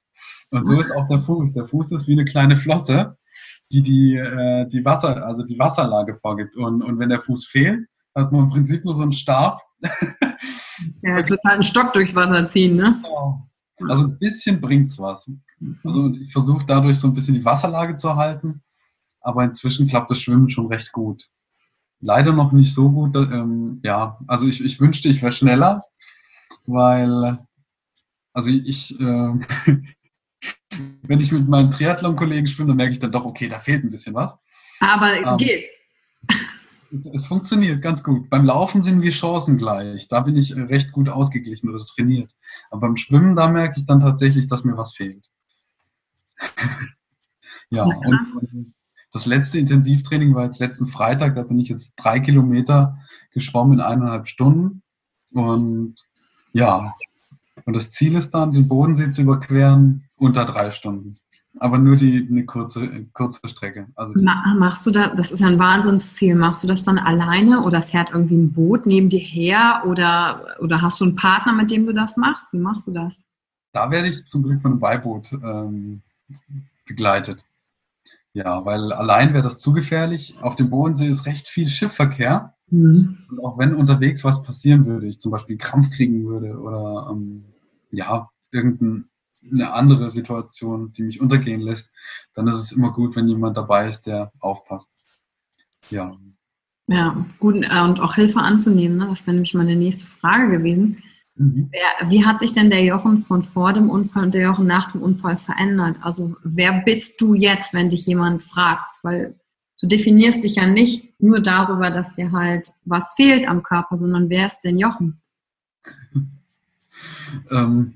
Und so ist auch der Fuß. Der Fuß ist wie eine kleine Flosse, die die, äh, die Wasser, also die Wasserlage vorgibt. Und, und wenn der Fuß fehlt, hat man im Prinzip nur so einen Stab. ja, jetzt wird halt ein Stock durchs Wasser ziehen, ne? Genau. Also ein bisschen bringt's was. Also ich versuche dadurch so ein bisschen die Wasserlage zu halten aber inzwischen klappt das Schwimmen schon recht gut. Leider noch nicht so gut. Ähm, ja, also ich, ich wünschte, ich wäre schneller, weil, also ich, äh, wenn ich mit meinen Triathlon-Kollegen schwimme, dann merke ich dann doch, okay, da fehlt ein bisschen was. Aber ähm, geht. Es, es, funktioniert ganz gut. Beim Laufen sind wir chancengleich. Da bin ich recht gut ausgeglichen oder trainiert. Aber beim Schwimmen, da merke ich dann tatsächlich, dass mir was fehlt. ja, und das letzte Intensivtraining war jetzt letzten Freitag, da bin ich jetzt drei Kilometer geschwommen in eineinhalb Stunden. Und ja, und das Ziel ist dann, den Bodensee zu überqueren unter drei Stunden. Aber nur die eine kurze, kurze Strecke. Also Machst du da, das ist ein Wahnsinnsziel, machst du das dann alleine oder fährt irgendwie ein Boot neben dir her oder, oder hast du einen Partner, mit dem du das machst? Wie machst du das? Da werde ich zum Glück von einem Beiboot ähm, begleitet. Ja, weil allein wäre das zu gefährlich. Auf dem Bodensee ist recht viel Schiffverkehr. Mhm. Und auch wenn unterwegs was passieren würde, ich zum Beispiel Krampf kriegen würde oder ähm, ja, irgendeine andere Situation, die mich untergehen lässt, dann ist es immer gut, wenn jemand dabei ist, der aufpasst. Ja. Ja, gut, äh, und auch Hilfe anzunehmen, ne? das wäre nämlich meine nächste Frage gewesen. Mhm. Wer, wie hat sich denn der Jochen von vor dem Unfall und der Jochen nach dem Unfall verändert? Also wer bist du jetzt, wenn dich jemand fragt? Weil du definierst dich ja nicht nur darüber, dass dir halt was fehlt am Körper, sondern wer ist denn Jochen? ähm,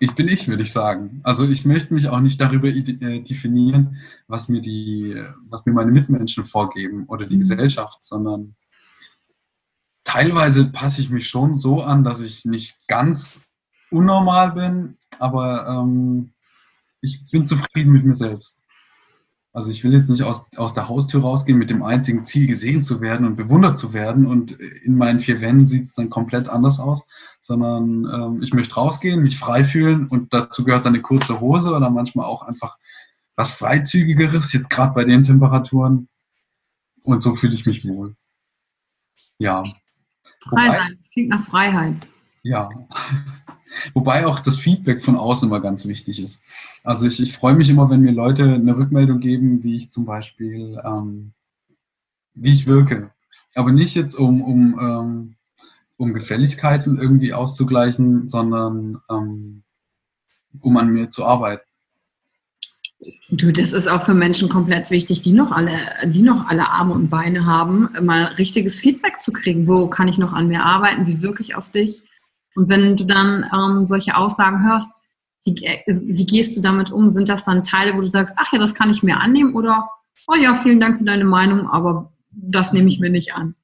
ich bin ich, würde ich sagen. Also ich möchte mich auch nicht darüber äh, definieren, was mir die, was mir meine Mitmenschen vorgeben oder die mhm. Gesellschaft, sondern teilweise passe ich mich schon so an, dass ich nicht ganz unnormal bin, aber ähm, ich bin zufrieden mit mir selbst. Also ich will jetzt nicht aus, aus der Haustür rausgehen mit dem einzigen Ziel, gesehen zu werden und bewundert zu werden und in meinen vier Wänden sieht es dann komplett anders aus, sondern ähm, ich möchte rausgehen, mich frei fühlen und dazu gehört dann eine kurze Hose oder manchmal auch einfach was Freizügigeres, jetzt gerade bei den Temperaturen. Und so fühle ich mich wohl. Ja, Frei sein, das klingt nach Freiheit. Ja. Wobei auch das Feedback von außen immer ganz wichtig ist. Also ich, ich freue mich immer, wenn mir Leute eine Rückmeldung geben, wie ich zum Beispiel, ähm, wie ich wirke. Aber nicht jetzt um, um, ähm, um Gefälligkeiten irgendwie auszugleichen, sondern ähm, um an mir zu arbeiten. Du, das ist auch für Menschen komplett wichtig, die noch alle, die noch alle Arme und Beine haben, mal richtiges Feedback zu kriegen. Wo kann ich noch an mir arbeiten? Wie wirke ich auf dich? Und wenn du dann ähm, solche Aussagen hörst, wie, wie gehst du damit um? Sind das dann Teile, wo du sagst, ach ja, das kann ich mir annehmen? Oder, oh ja, vielen Dank für deine Meinung, aber das nehme ich mir nicht an?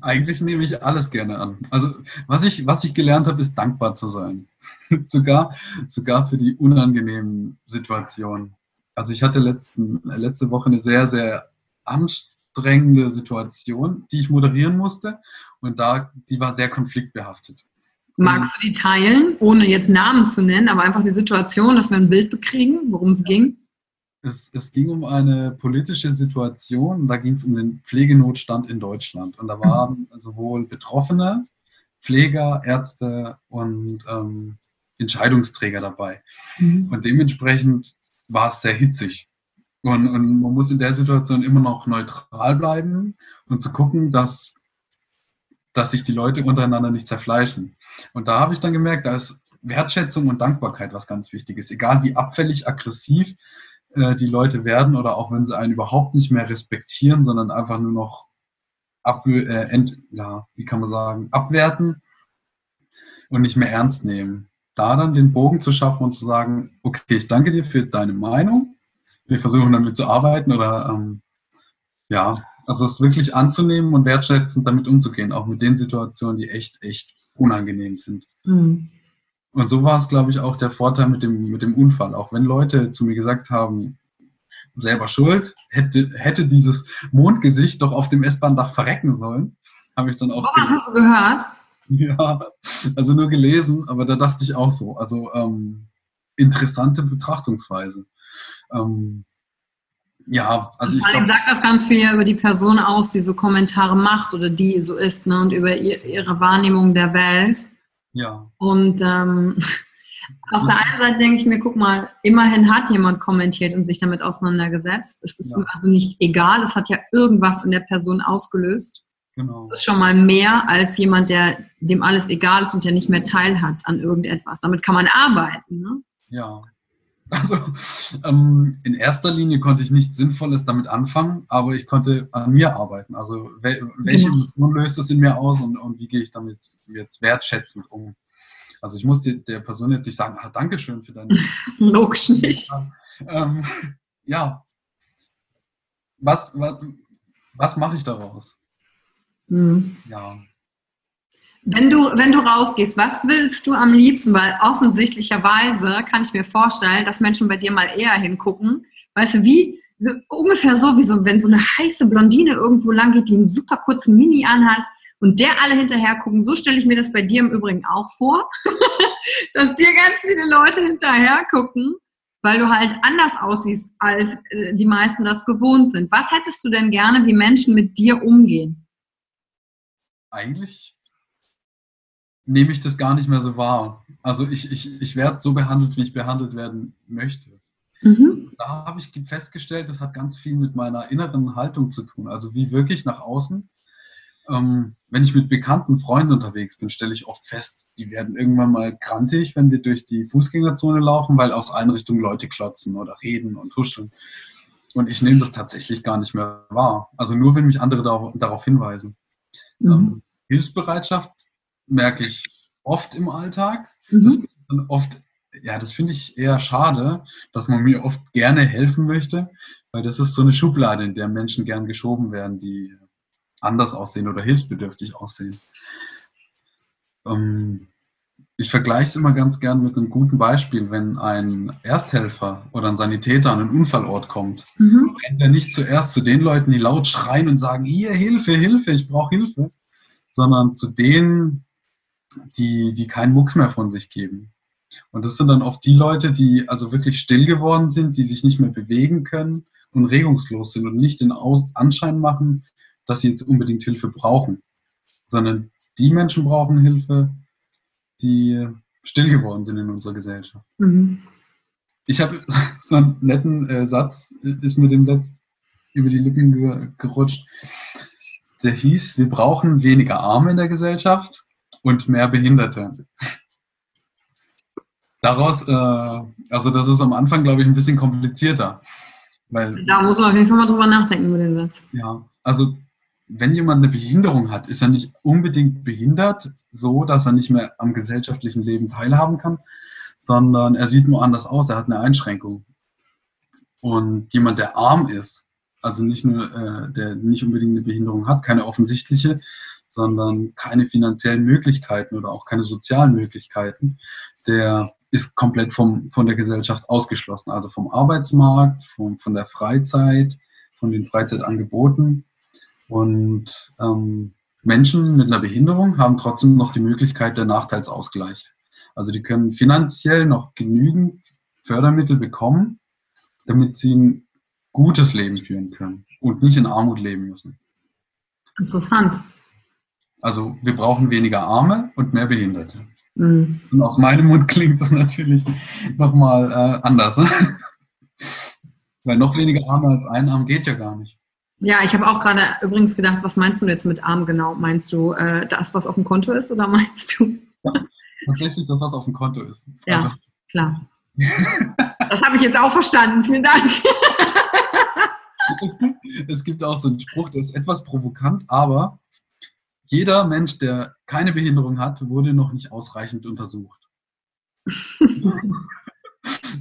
Eigentlich nehme ich alles gerne an. Also was ich, was ich gelernt habe, ist dankbar zu sein. sogar, sogar für die unangenehmen Situationen. Also ich hatte letzten, letzte Woche eine sehr, sehr anstrengende Situation, die ich moderieren musste. Und da, die war sehr konfliktbehaftet. Magst du die teilen, ohne jetzt Namen zu nennen, aber einfach die Situation, dass wir ein Bild bekriegen, worum es ging? Es, es, ging um eine politische Situation, da ging es um den Pflegenotstand in Deutschland. Und da waren sowohl Betroffene, Pfleger, Ärzte und ähm, Entscheidungsträger dabei. Mhm. Und dementsprechend war es sehr hitzig. Und, und man muss in der Situation immer noch neutral bleiben und zu gucken, dass, dass sich die Leute untereinander nicht zerfleischen. Und da habe ich dann gemerkt, da ist Wertschätzung und Dankbarkeit was ganz Wichtiges. Egal wie abfällig, aggressiv äh, die Leute werden oder auch wenn sie einen überhaupt nicht mehr respektieren, sondern einfach nur noch ab, äh, ent, ja, wie kann man sagen, abwerten und nicht mehr ernst nehmen. Da dann den Bogen zu schaffen und zu sagen, okay, ich danke dir für deine Meinung. Wir versuchen damit zu arbeiten oder ähm, ja, also es wirklich anzunehmen und wertschätzend damit umzugehen, auch mit den Situationen, die echt, echt unangenehm sind. Mhm. Und so war es, glaube ich, auch der Vorteil mit dem, mit dem Unfall. Auch wenn Leute zu mir gesagt haben, selber schuld, hätte, hätte dieses Mondgesicht doch auf dem S-Bahn-Dach verrecken sollen, habe ich dann auch. Oh, was hast du gehört? Ja, also nur gelesen, aber da dachte ich auch so. Also ähm, interessante Betrachtungsweise. Ähm, ja, also Vor allem sagt das ganz viel über die Person aus, die so Kommentare macht oder die so ist, ne, und über ihr, ihre Wahrnehmung der Welt. Ja. Und ähm, auf der einen Seite denke ich mir, guck mal, immerhin hat jemand kommentiert und sich damit auseinandergesetzt. Es ist ja. also nicht egal, es hat ja irgendwas in der Person ausgelöst. Genau. Das ist schon mal mehr als jemand, der dem alles egal ist und der nicht mehr teilhat an irgendetwas. Damit kann man arbeiten. Ne? Ja. Also ähm, in erster Linie konnte ich nichts Sinnvolles damit anfangen, aber ich konnte an mir arbeiten. Also wel welche genau. Emotion löst es in mir aus und, und wie gehe ich damit jetzt wertschätzend um? Also ich muss der Person jetzt nicht sagen, ah, Dankeschön für deine... Logisch nicht. Ähm, ja. Was, was, was mache ich daraus? Mhm. Ja. Wenn du, wenn du rausgehst, was willst du am liebsten? Weil offensichtlicherweise kann ich mir vorstellen, dass Menschen bei dir mal eher hingucken. Weißt du, wie ungefähr so, wie so, wenn so eine heiße Blondine irgendwo lang geht, die einen super kurzen Mini anhat und der alle hinterher gucken. So stelle ich mir das bei dir im Übrigen auch vor, dass dir ganz viele Leute hinterher gucken, weil du halt anders aussiehst, als äh, die meisten das gewohnt sind. Was hättest du denn gerne, wie Menschen mit dir umgehen? Eigentlich nehme ich das gar nicht mehr so wahr. Also ich, ich, ich werde so behandelt, wie ich behandelt werden möchte. Mhm. Da habe ich festgestellt, das hat ganz viel mit meiner inneren Haltung zu tun. Also wie wirklich nach außen. Ähm, wenn ich mit bekannten Freunden unterwegs bin, stelle ich oft fest, die werden irgendwann mal grantig, wenn wir durch die Fußgängerzone laufen, weil aus allen Richtungen Leute klotzen oder reden und huscheln. Und ich nehme das tatsächlich gar nicht mehr wahr. Also nur, wenn mich andere darauf, darauf hinweisen. Mhm. Ähm, Hilfsbereitschaft merke ich oft im Alltag. Mhm. Das oft, ja, das finde ich eher schade, dass man mir oft gerne helfen möchte, weil das ist so eine Schublade, in der Menschen gern geschoben werden, die anders aussehen oder hilfsbedürftig aussehen. Ähm, ich vergleiche es immer ganz gern mit einem guten Beispiel, wenn ein Ersthelfer oder ein Sanitäter an einen Unfallort kommt, mhm. rennt er nicht zuerst zu den Leuten, die laut schreien und sagen, hier, Hilfe, Hilfe, ich brauche Hilfe, sondern zu denen, die, die keinen Mucks mehr von sich geben. Und das sind dann oft die Leute, die also wirklich still geworden sind, die sich nicht mehr bewegen können und regungslos sind und nicht den Anschein machen, dass sie jetzt unbedingt Hilfe brauchen, sondern die Menschen brauchen Hilfe, die still geworden sind in unserer Gesellschaft. Mhm. Ich habe so einen netten äh, Satz, ist mir dem letzt über die Lippen ge gerutscht. Der hieß, wir brauchen weniger Arme in der Gesellschaft und mehr Behinderte. Daraus, äh, also das ist am Anfang, glaube ich, ein bisschen komplizierter. Weil, da muss man auf jeden Fall mal drüber nachdenken über den Satz. Ja, also wenn jemand eine Behinderung hat, ist er nicht unbedingt behindert, so dass er nicht mehr am gesellschaftlichen Leben teilhaben kann, sondern er sieht nur anders aus, er hat eine Einschränkung. Und jemand, der arm ist, also nicht nur, äh, der nicht unbedingt eine Behinderung hat, keine offensichtliche, sondern keine finanziellen Möglichkeiten oder auch keine sozialen Möglichkeiten, der ist komplett vom, von der Gesellschaft ausgeschlossen. Also vom Arbeitsmarkt, vom, von der Freizeit, von den Freizeitangeboten. Und ähm, Menschen mit einer Behinderung haben trotzdem noch die Möglichkeit der Nachteilsausgleich. Also die können finanziell noch genügend Fördermittel bekommen, damit sie ein gutes Leben führen können und nicht in Armut leben müssen. Interessant. Also wir brauchen weniger Arme und mehr Behinderte. Mhm. Und aus meinem Mund klingt das natürlich nochmal äh, anders. Weil noch weniger Arme als ein Arm geht ja gar nicht. Ja, ich habe auch gerade übrigens gedacht, was meinst du jetzt mit Arm genau? Meinst du äh, das, was auf dem Konto ist oder meinst du? Ja, tatsächlich das, was auf dem Konto ist. Ja, also. klar. das habe ich jetzt auch verstanden. Vielen Dank. es, gibt, es gibt auch so einen Spruch, der ist etwas provokant, aber jeder Mensch, der keine Behinderung hat, wurde noch nicht ausreichend untersucht.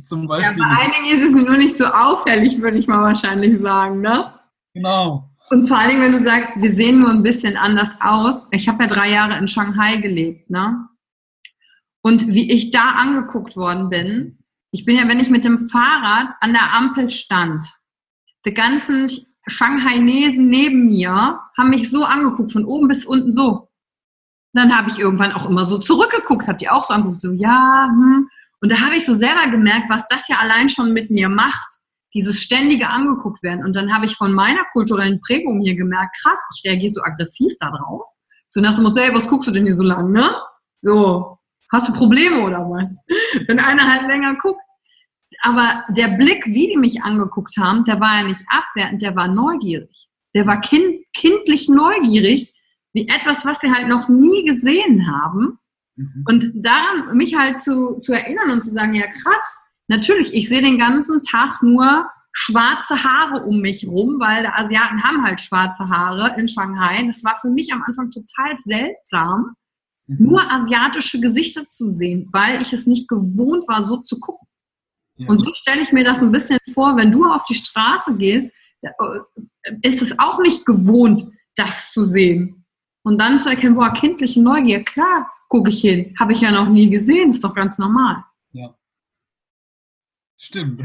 Zum Beispiel. Ja, bei einigen ist es nur nicht so auffällig, würde ich mal wahrscheinlich sagen, ne? Genau. Und vor allen Dingen, wenn du sagst, wir sehen nur ein bisschen anders aus. Ich habe ja drei Jahre in Shanghai gelebt, ne? Und wie ich da angeguckt worden bin, ich bin ja, wenn ich mit dem Fahrrad an der Ampel stand, die ganzen Shanghainesen neben mir haben mich so angeguckt, von oben bis unten so. Dann habe ich irgendwann auch immer so zurückgeguckt, habe die auch so angeguckt, so ja, hm. Und da habe ich so selber gemerkt, was das ja allein schon mit mir macht, dieses ständige angeguckt werden. Und dann habe ich von meiner kulturellen Prägung hier gemerkt, krass, ich reagiere so aggressiv da drauf. So nach dem Motto, hey, was guckst du denn hier so lang, ne? So, hast du Probleme oder was? Wenn einer halt länger guckt aber der Blick, wie die mich angeguckt haben, der war ja nicht abwertend, der war neugierig. Der war kind, kindlich neugierig, wie etwas, was sie halt noch nie gesehen haben. Mhm. Und daran mich halt zu, zu erinnern und zu sagen, ja krass, natürlich, ich sehe den ganzen Tag nur schwarze Haare um mich rum, weil Asiaten haben halt schwarze Haare in Shanghai. Das war für mich am Anfang total seltsam, mhm. nur asiatische Gesichter zu sehen, weil ich es nicht gewohnt war, so zu gucken. Und so stelle ich mir das ein bisschen vor, wenn du auf die Straße gehst, äh, ist es auch nicht gewohnt, das zu sehen. Und dann zu erkennen, boah, kindliche Neugier, klar, gucke ich hin. Habe ich ja noch nie gesehen, ist doch ganz normal. Ja. Stimmt.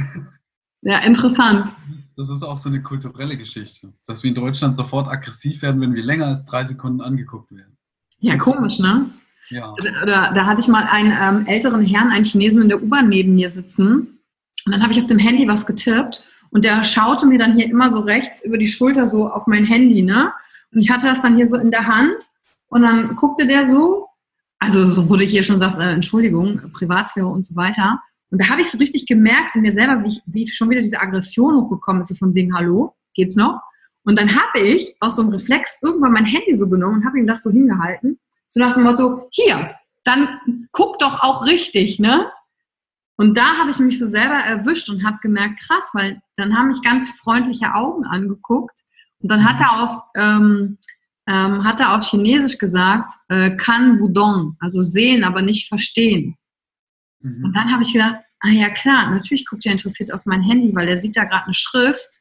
Ja, interessant. Das ist auch so eine kulturelle Geschichte, dass wir in Deutschland sofort aggressiv werden, wenn wir länger als drei Sekunden angeguckt werden. Ja, komisch, ne? Ja. Da, da hatte ich mal einen ähm, älteren Herrn, einen Chinesen in der U-Bahn neben mir sitzen. Und dann habe ich auf dem Handy was getippt und der schaute mir dann hier immer so rechts über die Schulter so auf mein Handy, ne? Und ich hatte das dann hier so in der Hand und dann guckte der so, also so wurde ich hier schon sagst, äh, Entschuldigung, Privatsphäre und so weiter. Und da habe ich so richtig gemerkt in mir selber, wie, ich, wie schon wieder diese Aggression hochgekommen ist, so von wegen, hallo, geht's noch? Und dann habe ich aus so einem Reflex irgendwann mein Handy so genommen und habe ihm das so hingehalten, so nach dem Motto, hier, dann guck doch auch richtig, ne? Und da habe ich mich so selber erwischt und habe gemerkt, krass, weil dann haben mich ganz freundliche Augen angeguckt und dann hat er auf, ähm, ähm, hat er auf Chinesisch gesagt, äh, kan budong, also sehen, aber nicht verstehen. Mhm. Und dann habe ich gedacht, ah ja klar, natürlich guckt er interessiert auf mein Handy, weil er sieht da gerade eine Schrift,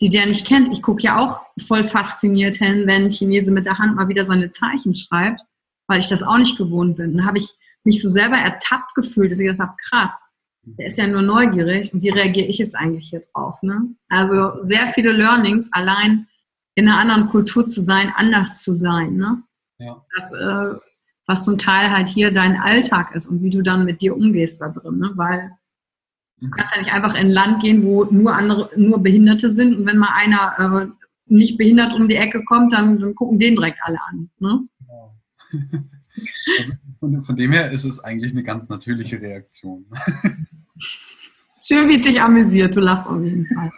die der nicht kennt. Ich gucke ja auch voll fasziniert hin, wenn ein Chinese mit der Hand mal wieder seine Zeichen schreibt, weil ich das auch nicht gewohnt bin. Dann habe ich mich so selber ertappt gefühlt, dass ich gedacht habe, krass, der ist ja nur neugierig und wie reagiere ich jetzt eigentlich hier drauf? Ne? Also sehr viele Learnings, allein in einer anderen Kultur zu sein, anders zu sein. Ne? Ja. Das, äh, was zum Teil halt hier dein Alltag ist und wie du dann mit dir umgehst da drin. Ne? Weil du kannst ja nicht einfach in ein Land gehen, wo nur andere, nur Behinderte sind und wenn mal einer äh, nicht behindert um die Ecke kommt, dann, dann gucken den direkt alle an. Ne? Ja. Von, von, dem her ist es eigentlich eine ganz natürliche Reaktion. Schön, wie dich amüsiert, du lachst auf jeden Fall.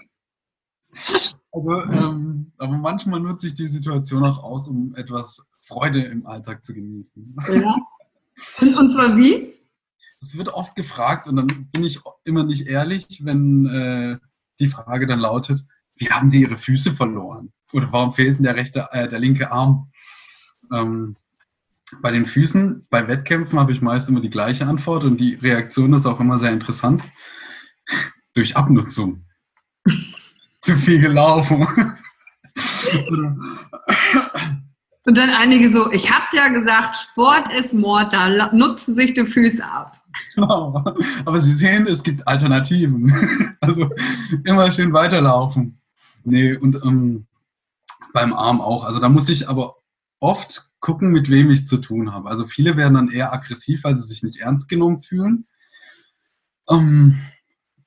Also, ähm, aber manchmal nutze ich die Situation auch aus, um etwas Freude im Alltag zu genießen. Ja. Und, und zwar wie? Es wird oft gefragt und dann bin ich immer nicht ehrlich, wenn äh, die Frage dann lautet, wie haben Sie Ihre Füße verloren? Oder warum fehlt der rechte, äh, der linke Arm? Ähm, bei den Füßen, bei Wettkämpfen habe ich meist immer die gleiche Antwort und die Reaktion ist auch immer sehr interessant. Durch Abnutzung. Zu viel gelaufen. Und dann einige so, ich hab's ja gesagt, Sport ist Mord, da nutzen sich die Füße ab. Genau. Aber Sie sehen, es gibt Alternativen. Also immer schön weiterlaufen. Nee, und ähm, beim Arm auch. Also da muss ich aber oft gucken, mit wem ich zu tun habe. Also viele werden dann eher aggressiv, weil sie sich nicht ernst genommen fühlen. Ähm,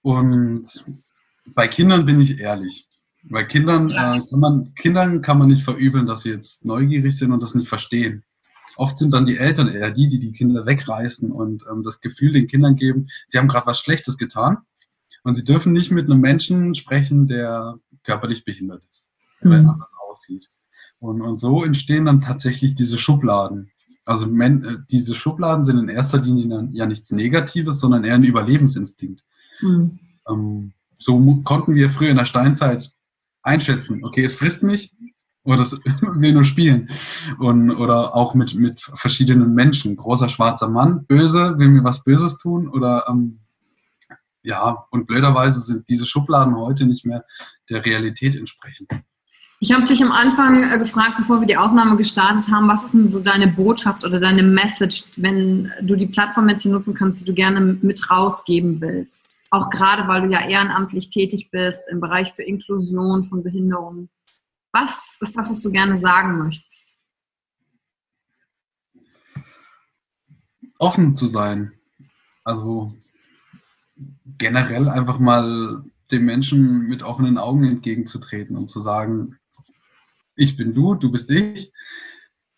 und bei Kindern bin ich ehrlich. Bei Kindern, äh, kann man, Kindern kann man nicht verübeln, dass sie jetzt neugierig sind und das nicht verstehen. Oft sind dann die Eltern eher die, die die Kinder wegreißen und ähm, das Gefühl den Kindern geben, sie haben gerade was Schlechtes getan und sie dürfen nicht mit einem Menschen sprechen, der körperlich behindert ist oder mhm. anders aussieht. Und, und so entstehen dann tatsächlich diese Schubladen. Also men, äh, diese Schubladen sind in erster Linie ja nichts Negatives, sondern eher ein Überlebensinstinkt. Mhm. Ähm, so konnten wir früher in der Steinzeit einschätzen, okay, es frisst mich oder es will nur spielen. Und, oder auch mit, mit verschiedenen Menschen. Großer schwarzer Mann, böse, will mir was Böses tun oder ähm, ja, und blöderweise sind diese Schubladen heute nicht mehr der Realität entsprechend. Ich habe dich am Anfang äh, gefragt, bevor wir die Aufnahme gestartet haben, was ist denn so deine Botschaft oder deine Message, wenn du die Plattform jetzt hier nutzen kannst, die du gerne mit rausgeben willst? Auch gerade, weil du ja ehrenamtlich tätig bist im Bereich für Inklusion von Behinderungen. Was ist das, was du gerne sagen möchtest? Offen zu sein. Also generell einfach mal dem Menschen mit offenen Augen entgegenzutreten und zu sagen, ich bin du, du bist ich.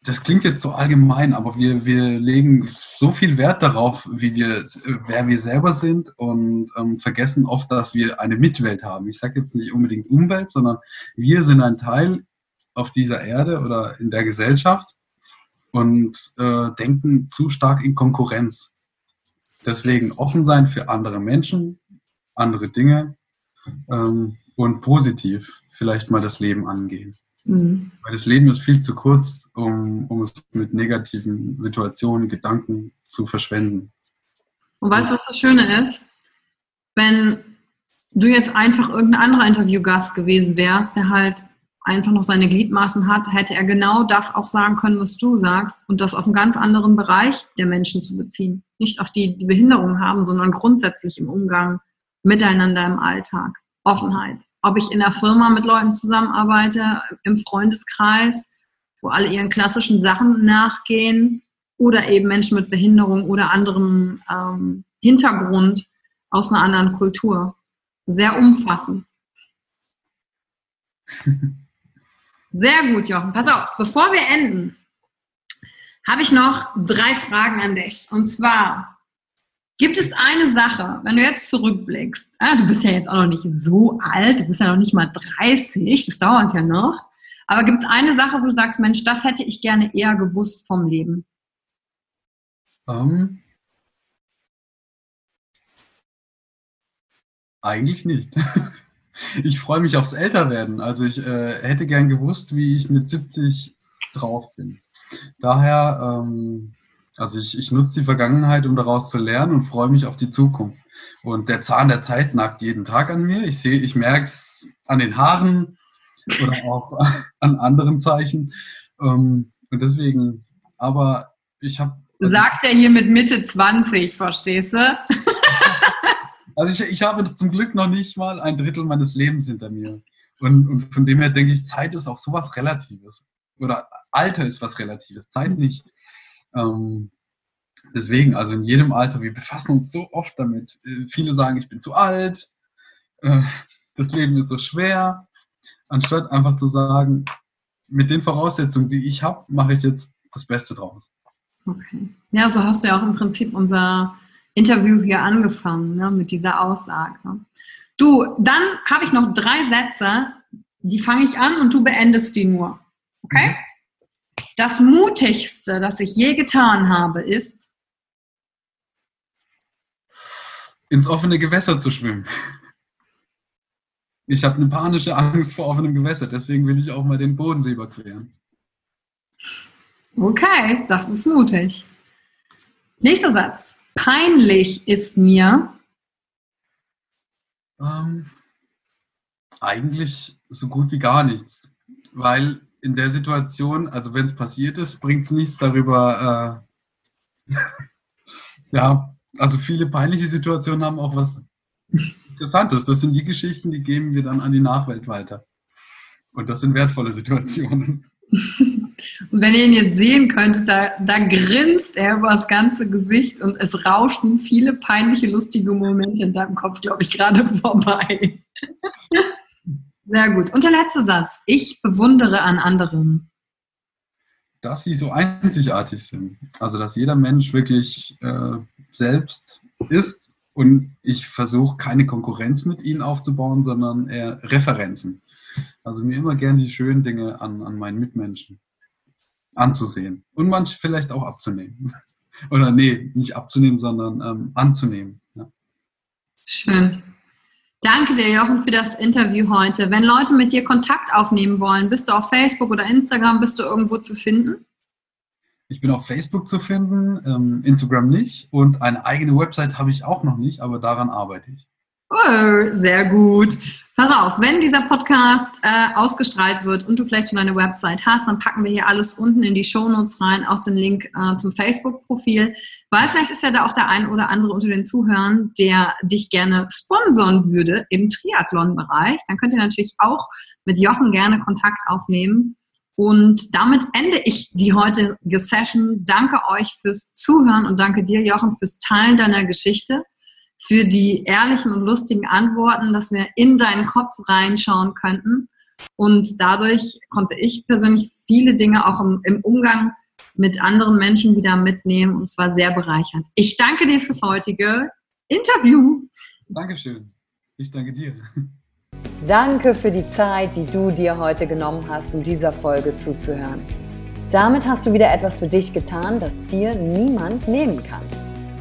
Das klingt jetzt so allgemein, aber wir, wir legen so viel Wert darauf, wie wir, wer wir selber sind und ähm, vergessen oft, dass wir eine Mitwelt haben. Ich sage jetzt nicht unbedingt Umwelt, sondern wir sind ein Teil auf dieser Erde oder in der Gesellschaft und äh, denken zu stark in Konkurrenz. Deswegen offen sein für andere Menschen, andere Dinge ähm, und positiv vielleicht mal das Leben angehen. Mhm. Weil das Leben ist viel zu kurz, um, um es mit negativen Situationen, Gedanken zu verschwenden. Und weißt du, was das Schöne ist? Wenn du jetzt einfach irgendein anderer Interviewgast gewesen wärst, der halt einfach noch seine Gliedmaßen hat, hätte er genau das auch sagen können, was du sagst und das aus einem ganz anderen Bereich der Menschen zu beziehen. Nicht auf die, die Behinderung haben, sondern grundsätzlich im Umgang miteinander im Alltag. Offenheit ob ich in der Firma mit Leuten zusammenarbeite, im Freundeskreis, wo alle ihren klassischen Sachen nachgehen oder eben Menschen mit Behinderung oder anderem ähm, Hintergrund aus einer anderen Kultur. Sehr umfassend. Sehr gut, Jochen. Pass auf, bevor wir enden, habe ich noch drei Fragen an dich. Und zwar, Gibt es eine Sache, wenn du jetzt zurückblickst, ah, du bist ja jetzt auch noch nicht so alt, du bist ja noch nicht mal 30, das dauert ja noch, aber gibt es eine Sache, wo du sagst, Mensch, das hätte ich gerne eher gewusst vom Leben? Um, ähm. eigentlich nicht. Ich freue mich aufs Älterwerden. Also ich äh, hätte gern gewusst, wie ich mit 70 drauf bin. Daher ähm, also ich, ich nutze die Vergangenheit, um daraus zu lernen und freue mich auf die Zukunft. Und der Zahn der Zeit nagt jeden Tag an mir. Ich sehe, ich merke es an den Haaren oder auch an anderen Zeichen. Ähm, und deswegen, aber ich habe. Also Sagt er hier mit Mitte 20, verstehst du? Also ich, ich habe zum Glück noch nicht mal ein Drittel meines Lebens hinter mir. Und, und von dem her denke ich, Zeit ist auch sowas Relatives. Oder Alter ist was Relatives, Zeit nicht. Ähm, deswegen, also in jedem Alter, wir befassen uns so oft damit. Äh, viele sagen, ich bin zu alt, äh, das Leben ist so schwer, anstatt einfach zu sagen, mit den Voraussetzungen, die ich habe, mache ich jetzt das Beste draus. Okay. Ja, so hast du ja auch im Prinzip unser Interview hier angefangen, ne, mit dieser Aussage. Du, dann habe ich noch drei Sätze, die fange ich an und du beendest die nur. Okay? Mhm. Das Mutigste, das ich je getan habe, ist, ins offene Gewässer zu schwimmen. Ich habe eine panische Angst vor offenem Gewässer, deswegen will ich auch mal den Bodensee überqueren. Okay, das ist mutig. Nächster Satz. Peinlich ist mir. Ähm, eigentlich so gut wie gar nichts, weil in der Situation, also wenn es passiert ist, bringt es nichts darüber. Äh, ja, also viele peinliche Situationen haben auch was Interessantes. Das sind die Geschichten, die geben wir dann an die Nachwelt weiter. Und das sind wertvolle Situationen. Und wenn ihr ihn jetzt sehen könntet, da, da grinst er über das ganze Gesicht und es rauschten viele peinliche, lustige Momente in deinem Kopf, glaube ich, gerade vorbei. Sehr gut. Und der letzte Satz. Ich bewundere an anderen. Dass sie so einzigartig sind. Also, dass jeder Mensch wirklich äh, selbst ist und ich versuche keine Konkurrenz mit ihnen aufzubauen, sondern eher Referenzen. Also mir immer gern die schönen Dinge an, an meinen Mitmenschen anzusehen und manch vielleicht auch abzunehmen. Oder nee, nicht abzunehmen, sondern ähm, anzunehmen. Ja. Schön. Danke dir, Jochen, für das Interview heute. Wenn Leute mit dir Kontakt aufnehmen wollen, bist du auf Facebook oder Instagram, bist du irgendwo zu finden? Ich bin auf Facebook zu finden, ähm, Instagram nicht und eine eigene Website habe ich auch noch nicht, aber daran arbeite ich. Oh, sehr gut. Pass auf, wenn dieser Podcast äh, ausgestrahlt wird und du vielleicht schon eine Website hast, dann packen wir hier alles unten in die Shownotes rein, auch den Link äh, zum Facebook-Profil, weil vielleicht ist ja da auch der ein oder andere unter den Zuhörern, der dich gerne sponsern würde im Triathlon-Bereich. Dann könnt ihr natürlich auch mit Jochen gerne Kontakt aufnehmen. Und damit ende ich die heutige Session. Danke euch fürs Zuhören und danke dir, Jochen, fürs Teilen deiner Geschichte für die ehrlichen und lustigen Antworten, dass wir in deinen Kopf reinschauen könnten. Und dadurch konnte ich persönlich viele Dinge auch im, im Umgang mit anderen Menschen wieder mitnehmen und es war sehr bereichernd. Ich danke dir fürs heutige Interview. Dankeschön. Ich danke dir. Danke für die Zeit, die du dir heute genommen hast, um dieser Folge zuzuhören. Damit hast du wieder etwas für dich getan, das dir niemand nehmen kann.